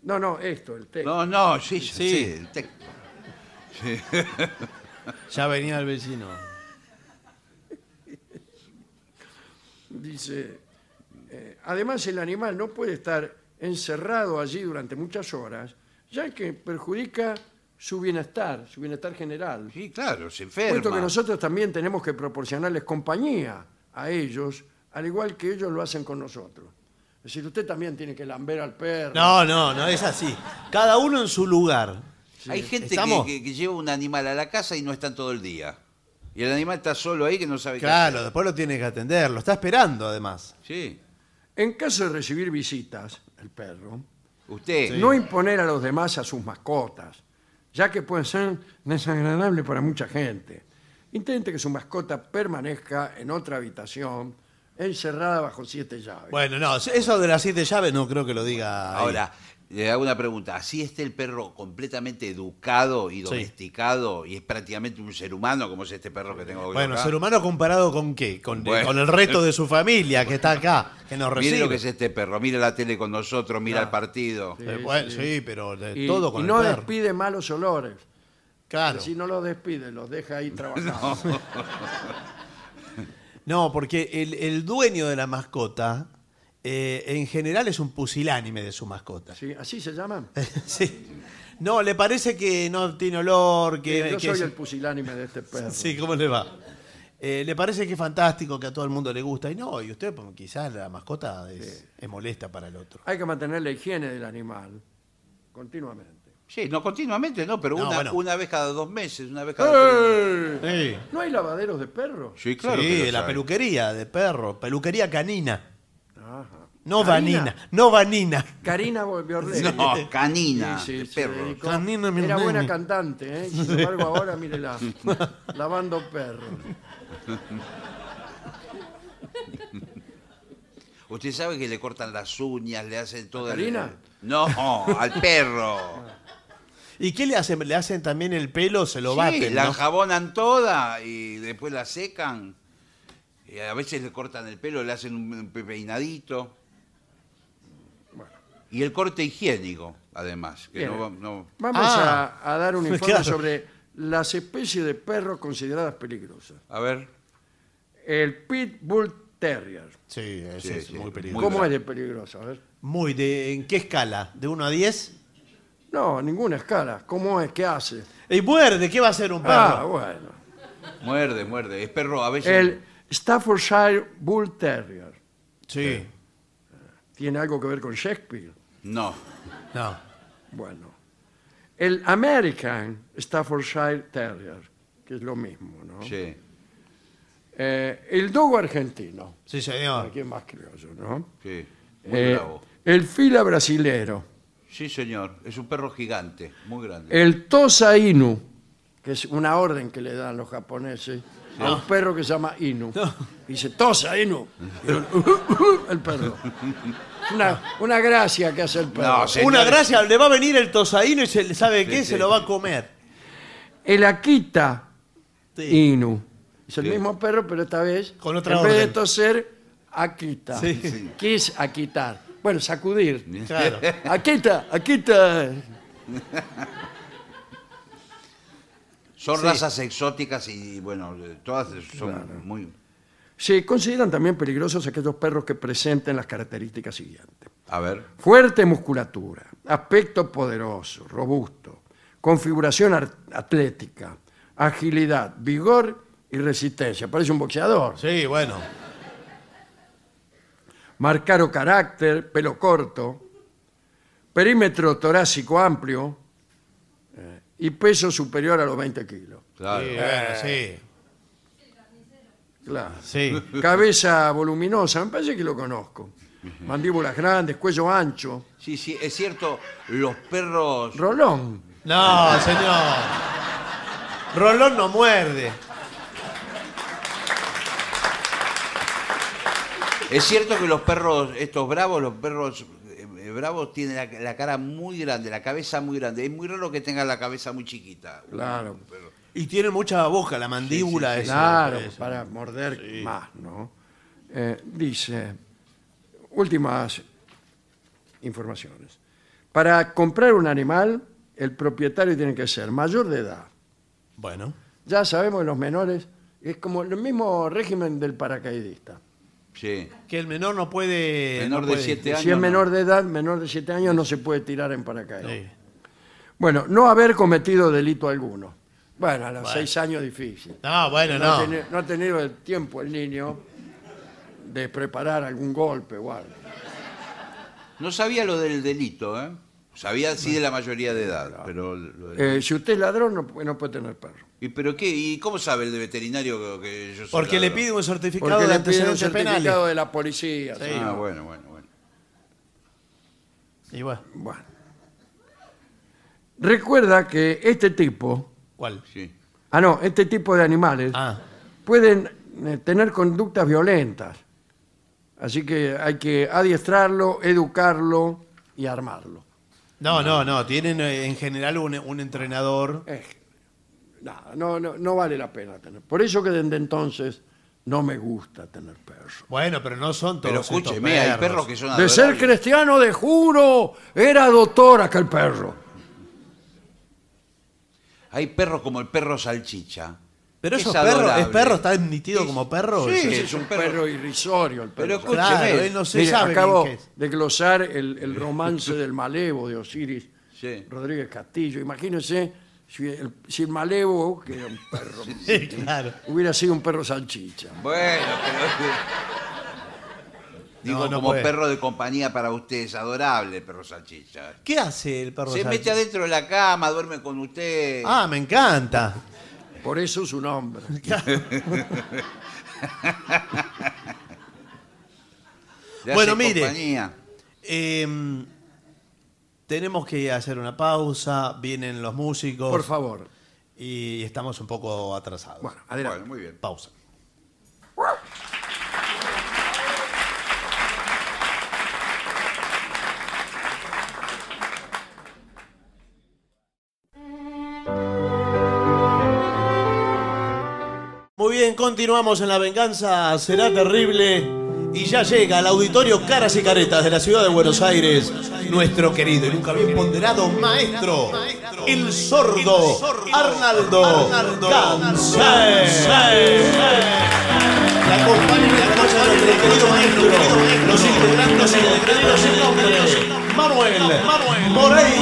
No, no, esto, el texto. No, no, sí, Sí. sí. el tec- Ya venía el vecino. Dice, eh, además el animal no puede estar encerrado allí durante muchas horas, ya que perjudica su bienestar, su bienestar general. Sí, claro, se Puesto que enferma. nosotros también tenemos que proporcionarles compañía a ellos, al igual que ellos lo hacen con nosotros. Es decir, usted también tiene que lamber al perro. No, no, no es así. Cada uno en su lugar. Hay gente que, ¿Estamos? que- que lleva un animal a la casa y no están todo el día. Y el animal está solo ahí que no sabe Claro, qué después lo tiene que atender. Lo está esperando, además. hacer. Sí. En caso de recibir visitas, el perro, Usted. no imponer a los demás a sus mascotas, ya que pueden ser desagradables para mucha gente. Intente que su mascota permanezca en otra habitación, encerrada bajo siete llaves. Bueno, no, eso de las siete llaves no creo que lo diga. Ahora, le hago una pregunta. ¿Así está el perro completamente educado y domesticado y es prácticamente un ser humano como es este perro que tengo hoy Bueno, acá? ser humano comparado con qué? Con, Bueno. con el resto de su familia que está acá, que nos recibe. Mire lo que es este perro. Mire la tele con nosotros, mira Claro. el partido. Eh, bueno, sí, pero de y, todo con y el no perro. despide malos olores. Claro. Si no los despide, los deja ahí trabajando. No, porque el, el dueño de la mascota eh, en general es un pusilánime de su mascota. ¿Sí? ¿Así se llaman? Sí. No, le parece que no tiene olor, que... Yo que soy es- el pusilánime de este perro. Sí, ¿cómo le va? Eh, le parece que es fantástico, que a todo el mundo le gusta. Y no, y usted, pues, quizás la mascota es, es molesta para el otro. Hay que mantener la higiene del animal continuamente. Sí, no continuamente, no, pero No, una, bueno. una vez cada dos meses, una vez cada tres meses. ¡Eh! Sí, ¿No hay lavaderos de perros? Sí, claro. Sí, que la peluquería de perro, peluquería canina. Ajá. No ¿Canina? vanina, no vanina. Karina. No, canina, Sí, sí, de perro. Canina, mi Era nene. buena cantante, ¿eh? Sin embargo, ahora mírela, lavando perros. Usted sabe que le cortan las uñas, le hacen todo. el- Karina? No, al perro. ¿Y qué le hacen? ¿Le hacen también el pelo? Se lo Sí, baten, la ¿no? enjabonan toda y después la secan. Y a veces le cortan el pelo, le hacen un pe- peinadito. Y el corte higiénico, además. Que Bien. no, va- no- Vamos Ah. a, a dar un informe Claro. sobre las especies de perros consideradas peligrosas. A ver. El Pit Bull Terrier. Sí, ese Sí, es sí, muy peligroso. ¿Cómo es de peligroso? A ver. Muy, de, ¿en qué escala? ¿De 1 a 10? No, ninguna escala. ¿Cómo es? ¿Qué hace? Y muerde, ¿qué va a hacer un perro? Ah, bueno. Muerde, muerde. Es perro a veces. El Staffordshire Bull Terrier. sí. ¿Tiene algo que ver con Shakespeare? No. No. Bueno. El American Staffordshire Terrier, que es lo mismo, ¿no? Sí. Eh, el Dogo argentino. Sí, señor. Aquí es más criollo, ¿no? Sí. Muy Eh, bravo. el Fila brasilero. Sí, señor. Es un perro gigante, muy grande. El Tosa Inu, que es una orden que le dan los japoneses a un perro que se llama Inu. Dice, Tosa Inu. Y el, el perro. Una, una gracia que hace el perro. No. Una gracia, le va a venir el tosaíno y se, ¿sabe qué? Sí, Se lo va a comer. El Akita Sí. Inu. Es el Sí. mismo perro, pero esta vez, Con otra en vez de orden. toser, Akita. Sí. ¿Qué es aquitar? Bueno, sacudir. Claro. Akita, Akita. Son Sí. razas exóticas y, bueno, todas son muy. Se consideran también peligrosos aquellos perros que presenten las características siguientes. A ver. Fuerte musculatura, aspecto poderoso, robusto, configuración ar- atlética, agilidad, vigor y resistencia. Parece un boxeador. Sí, bueno. Marcaro carácter, pelo corto, perímetro torácico amplio eh, y peso superior a los 20 kilos. Claro. Sí, bueno, sí. Claro. Sí. Cabeza voluminosa, me parece que lo conozco. Mandíbulas grandes, cuello ancho. Sí, sí, es cierto, los perros... Rolón. No, señor. Rolón no muerde. Es cierto que los perros, estos bravos, los perros eh, bravos tienen la, la cara muy grande, la cabeza muy grande. Es muy raro que tengan la cabeza muy chiquita. Claro. Pero- Y tiene mucha boca, la mandíbula. Sí, Claro, para morder más, ¿no? Eh, dice, últimas informaciones. Para comprar un animal, el propietario tiene que ser mayor de edad. Bueno. Ya sabemos que los menores es como el mismo régimen del paracaidista. Sí. Que el menor no puede. Menor no de puede- siete Si es años, menor no. de edad, menor de 7 años, no se puede tirar en paracaídas. Sí. Bueno, no haber cometido delito alguno. Bueno, a los 6 años difícil. No, bueno, No, ha no. ha tenido el tiempo el niño de preparar algún golpe o algo. No sabía lo del delito, ¿eh? Sabía sí de la mayoría de edad, pero... lo del- Eh, si usted es ladrón, no, no puede tener perro. ¿Y pero qué? ¿Y cómo sabe el de veterinario que- yo soy Porque le ladrón? pide un certificado Porque de le piden un antecedentes certificado penales. de la policía. Sí. sí. Ah, bueno, bueno, bueno. Y bueno, Bueno. Recuerda que este tipo, ¿cuál? Sí. ah no, este tipo de animales Ah, pueden eh, tener conductas violentas. Así que hay que adiestrarlo, educarlo y armarlo. no, no, no. Tienen eh, en general un, un entrenador. Eh, nada, no, no, no vale la pena tener. Por eso que desde entonces no me gusta tener perros. Bueno, pero no son todos. Pero estos escúcheme, hay perros que son De ser cristiano de juro, era doctor aquel perro. Hay perros como el perro salchicha. Pero Es esos perros, ¿es adorable. perro? ¿Está admitido Es- como perro? Sí, es es un perro. perro irrisorio el perro. Pero salchicha. escúcheme. Claro, él no se Mire, sabe acabo bien qué es. de glosar el, el romance del malevo de Osiris Sí. Rodríguez Castillo. Imagínense si el, si el malevo, que era un perro, Sí, claro. hubiera sido un perro salchicha. Bueno, pero... Digo, No, no como puede. perro de compañía para ustedes, adorable el perro salchicha. ¿Qué hace el perro Se salchicha? mete adentro de la cama, duerme con usted. Ah, me encanta. Por eso su nombre. Le bueno, mire. compañía. Eh, tenemos que hacer una pausa. Vienen los músicos. Por favor. Y estamos un poco atrasados. Bueno, adelante. Bueno, muy bien. pausa. Muy bien, continuamos en La Venganza Será Terrible y ya llega al auditorio Caras y Caretas de la ciudad de Buenos Aires nuestro querido y nunca bien ponderado maestro, el sordo Arnaldo Gansé. La acompaña la noche de nuestro querido maestro, los integrantes de nombre, Manuel Moreira.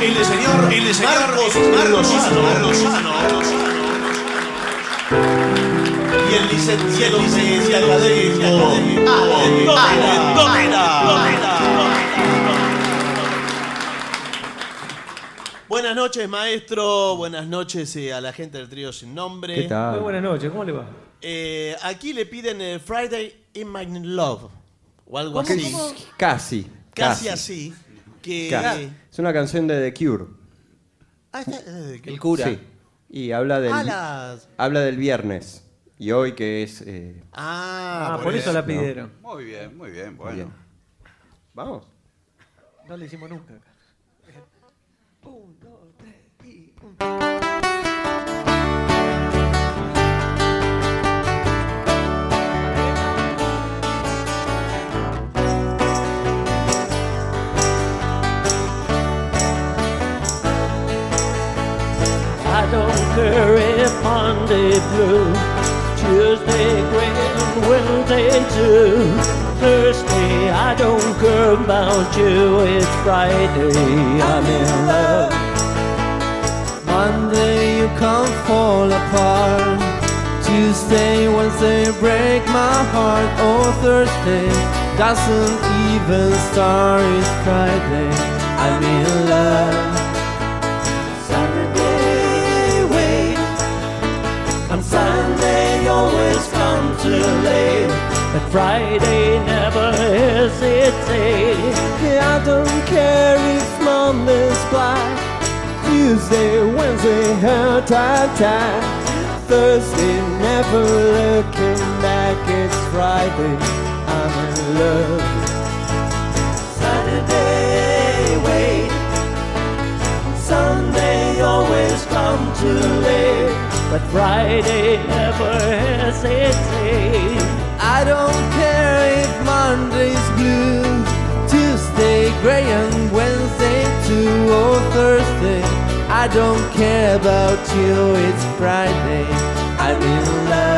El señor, el señor Marcos. Y el licenciado académico Domena. Buenas noches, maestro. Buenas noches eh, a la gente del trío sin nombre. ¿Qué tal? Muy buenas noches, ¿cómo le va? Eh, aquí le piden eh, Friday in My Love o algo ¿Cómo, así. cómo? Casi. Casi así. Que Casi. Es una canción de The Cure. Ah, está, eh, que- El cura. Sí. Y habla del, Ah, las- habla del viernes. Y hoy que es... eh, Ah, Ah, por eso la pidieron. Muy bien, muy bien, bueno. bien. Vamos. No le hicimos nunca. acá. I don't care if Monday blue, Tuesday, grand Wednesday too. Thursday, I don't care about you. It's Friday, I'm in love. Monday you come fall apart. Tuesday, Wednesday break my heart. Oh, Thursday doesn't even start. It's Friday, I'm in love. Saturday, wait. On Sunday, always come too late. But Friday, never hesitate. Yeah, I don't care if Monday's black. Tuesday, Wednesday, her time, time. Thursday, never looking back. It's Friday, I'm in love. Saturday, wait. Sunday, always come too late. But Friday, never hesitate. I don't care if Monday's blue, Tuesday gray and Wednesday too, or Thursday. I don't care about you, it's Friday. I'm in love.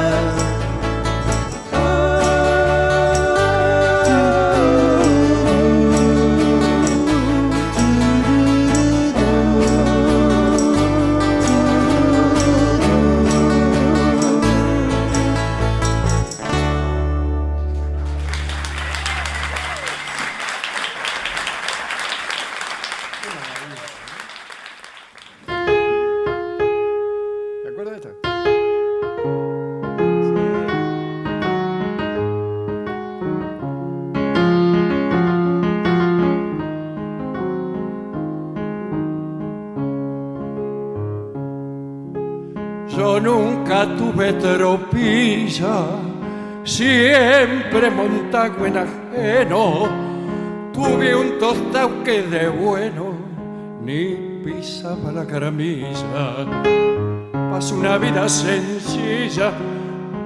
Siempre montago en ajeno. Tuve un tostado que de bueno ni pisaba la caramilla. Paso una vida sencilla,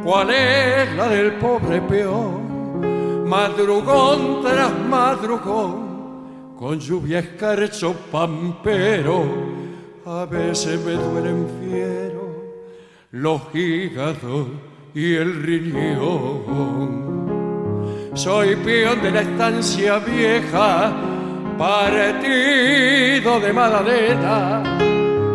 ¿cuál es la del pobre peón? Madrugón tras madrugón, con lluvia escarcho pampero, a veces me duelen fiero los hígados y el riñón. Soy peón de la estancia vieja, partido de Madalena,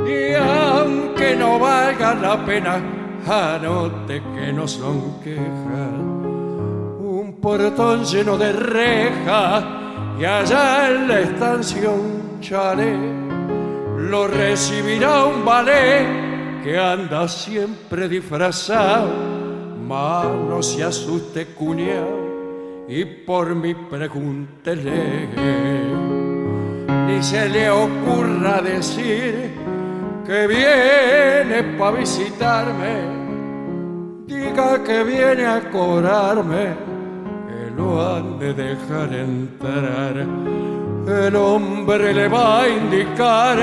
y aunque no valga la pena, anote que no son quejas. Un portón lleno de rejas, y allá en la estancia un chalet, lo recibirá un ballet que anda siempre disfrazado. Mas no se asuste, cuñado, y por mi pregúntele. Ni se le ocurra decir que viene para visitarme. Diga que viene a cobrarme, que lo han de dejar entrar. El hombre le va a indicar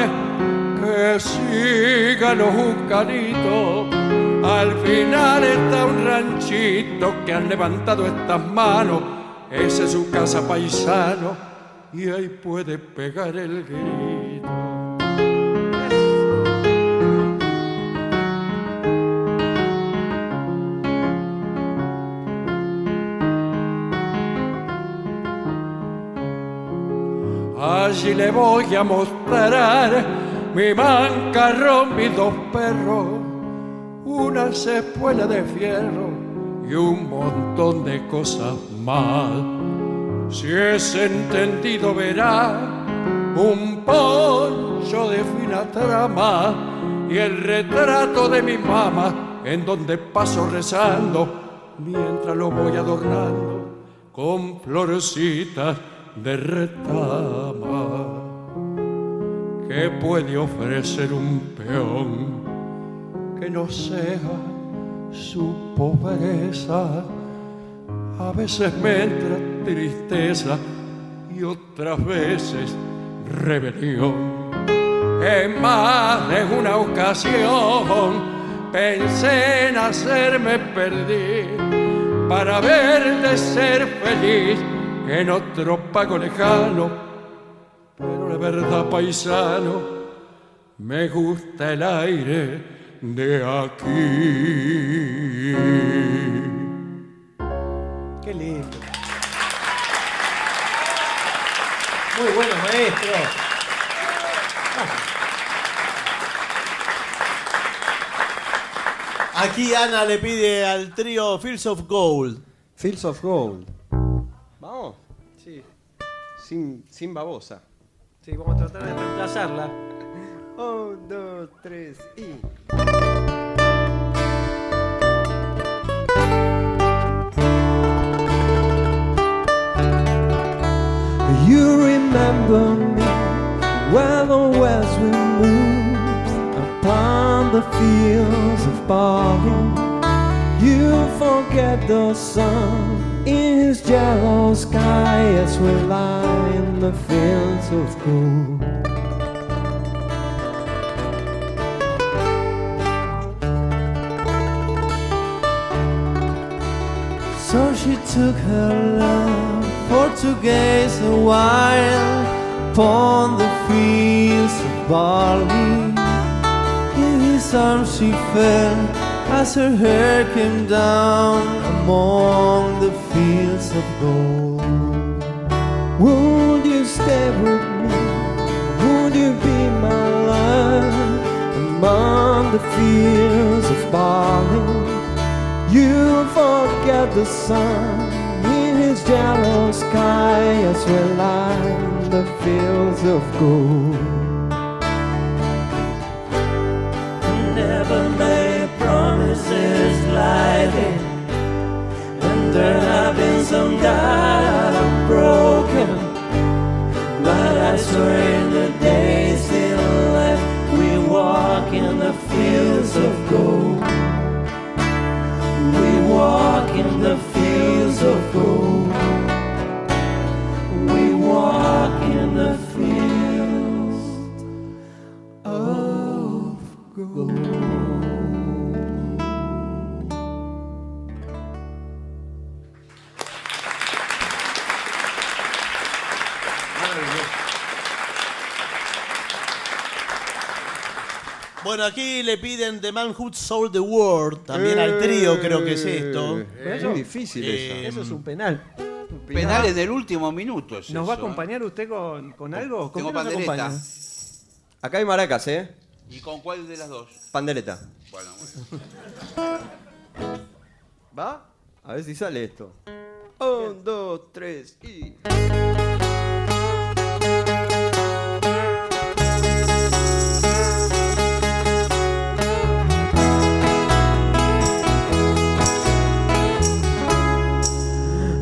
que siga los jucanitos. Al final está un ranchito que han levantado estas manos. Esa es su casa paisano y ahí puede pegar el grito. Allí le voy a mostrar mi mancarrón, mis dos perros, una espuela de fierro y un montón de cosas más. Si es entendido verá un poncho de fina trama y el retrato de mi mamá en donde paso rezando mientras lo voy adornando con florecitas de retama. ¿Qué puede ofrecer un peón que no sea su pobreza? A veces me entra tristeza y otras veces rebelión. En más de una ocasión pensé en hacerme perder para ver de ser feliz en otro pago lejano. Pero la verdad, paisano, me gusta el aire de aquí. Qué lindo. Muy bueno, maestro. Aquí Ana le pide al trío Fields of Gold. Fields of Gold. Vamos. Sí. Sin, sin babosa. Sí, vamos a tratar de reemplazarla. Un, dos, tres y. You remember me when the west wind moves upon the fields of barley. You forget the sun in his yellow sky as we lie in the fields of gold. So she took her love for to gaze a while upon the fields of barley. In his arms she fell as her hair came down among the fields of gold. Would you stay with me? Would you be my love among the fields of barley? You forget the sun in his yellow sky as we lie in the fields of gold. Never made promises lightly, and there have been some that are broken. But I swear in the days still left, we walk in the fields of gold. Walk in the fields of gold. We walk in the fields of gold. Bueno, aquí le piden The Man Who Sold the World, también al trío creo que es esto. Es muy difícil Eh, eso. Eso es un penal. Penal en el último minuto. es ¿Nos va a eso, ¿eh? acompañar usted con, con algo? ¿Con Tengo qué nos pandereta. acompaña? Acá hay maracas, ¿eh? ¿Y con cuál de las dos? Pandereta. Bueno, bueno. ¿Va? A ver si sale esto. Un, dos, tres y.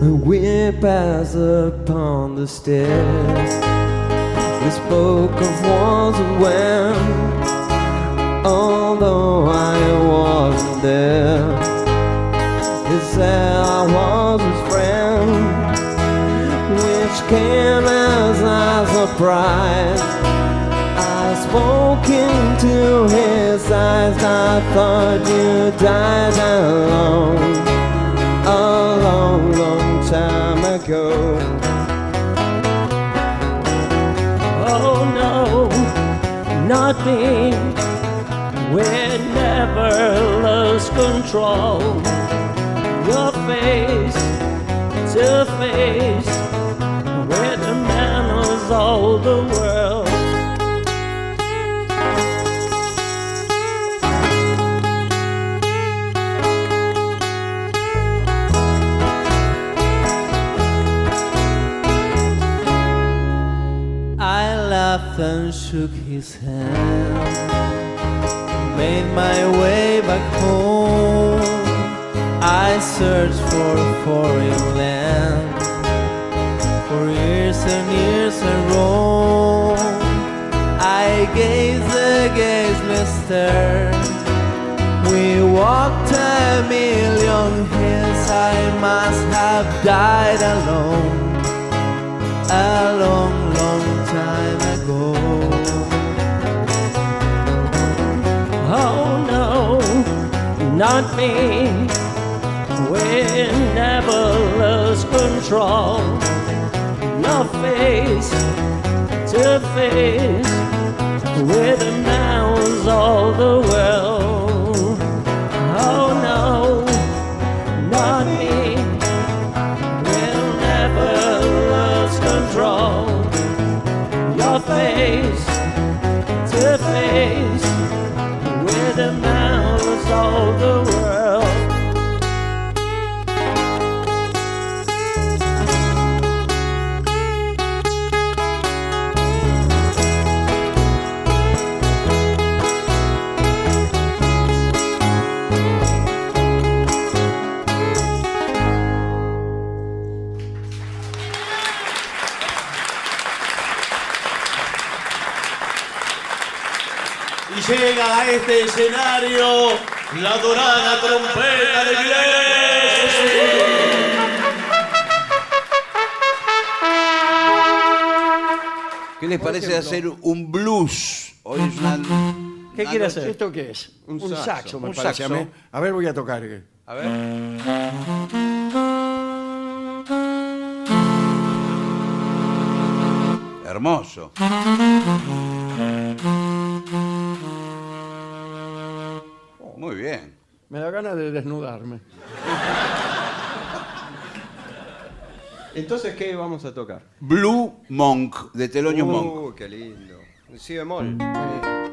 We pass upon the stairs. We spoke of once when, although I wasn't there. He said I was his friend, which came as a surprise. I spoke into his eyes, I thought you died alone, a long, long time ago. Oh no, not me. We never lose control. Your face to face foreign land. For years and years I roamed. I gazed the gazeless stare. We walked a million hills. I must have died alone a long, long time ago. Oh no, not me. Control. Hacer? ¿Esto qué es? Un, saxo, saxo, me un parece saxo. a mí. A ver, voy a tocar. A ver. Hermoso. Muy bien. Me da ganas de desnudarme. Entonces, ¿qué vamos a tocar? Blue Monk de Telonius Monk. Uh, qué lindo. Si bemol. Dale.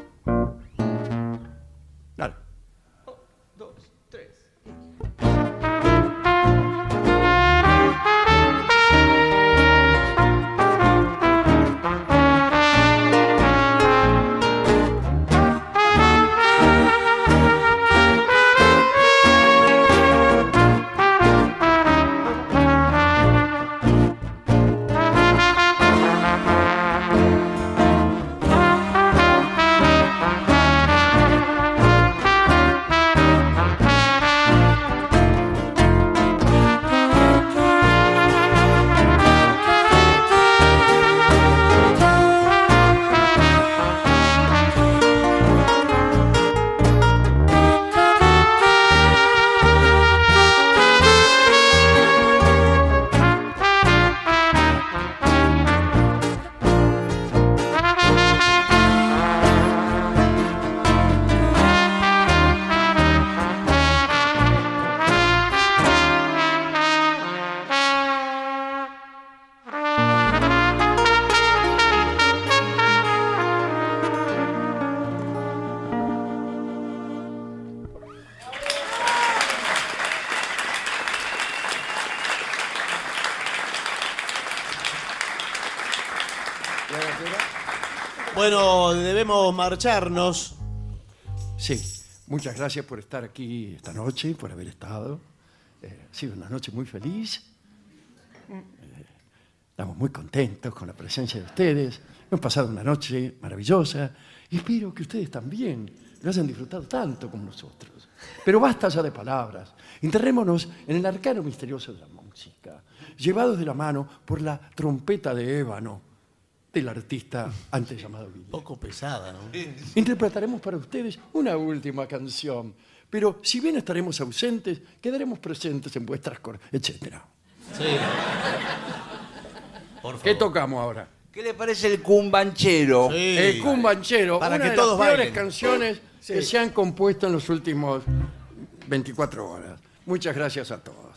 Marcharnos. Sí, muchas gracias por estar aquí esta noche, por haber estado. Eh, ha sido una noche muy feliz. Eh, estamos muy contentos con la presencia de ustedes. Hemos pasado una noche maravillosa y espero que ustedes también lo hayan disfrutado tanto como nosotros. Pero basta ya de palabras. Enterrémonos en el arcano misterioso de la música, llevados de la mano por la trompeta de ébano del artista antes llamado Guille. Poco pesada, ¿no? Interpretaremos para ustedes una última canción, pero si bien estaremos ausentes, quedaremos presentes en vuestras cor... etcétera. Sí. Por favor. ¿Qué tocamos ahora? ¿Qué le parece el cumbanchero? Sí. El Cumbanchero, Para una que de todos las peores canciones que se han compuesto en los últimos 24 horas. Muchas gracias a todos.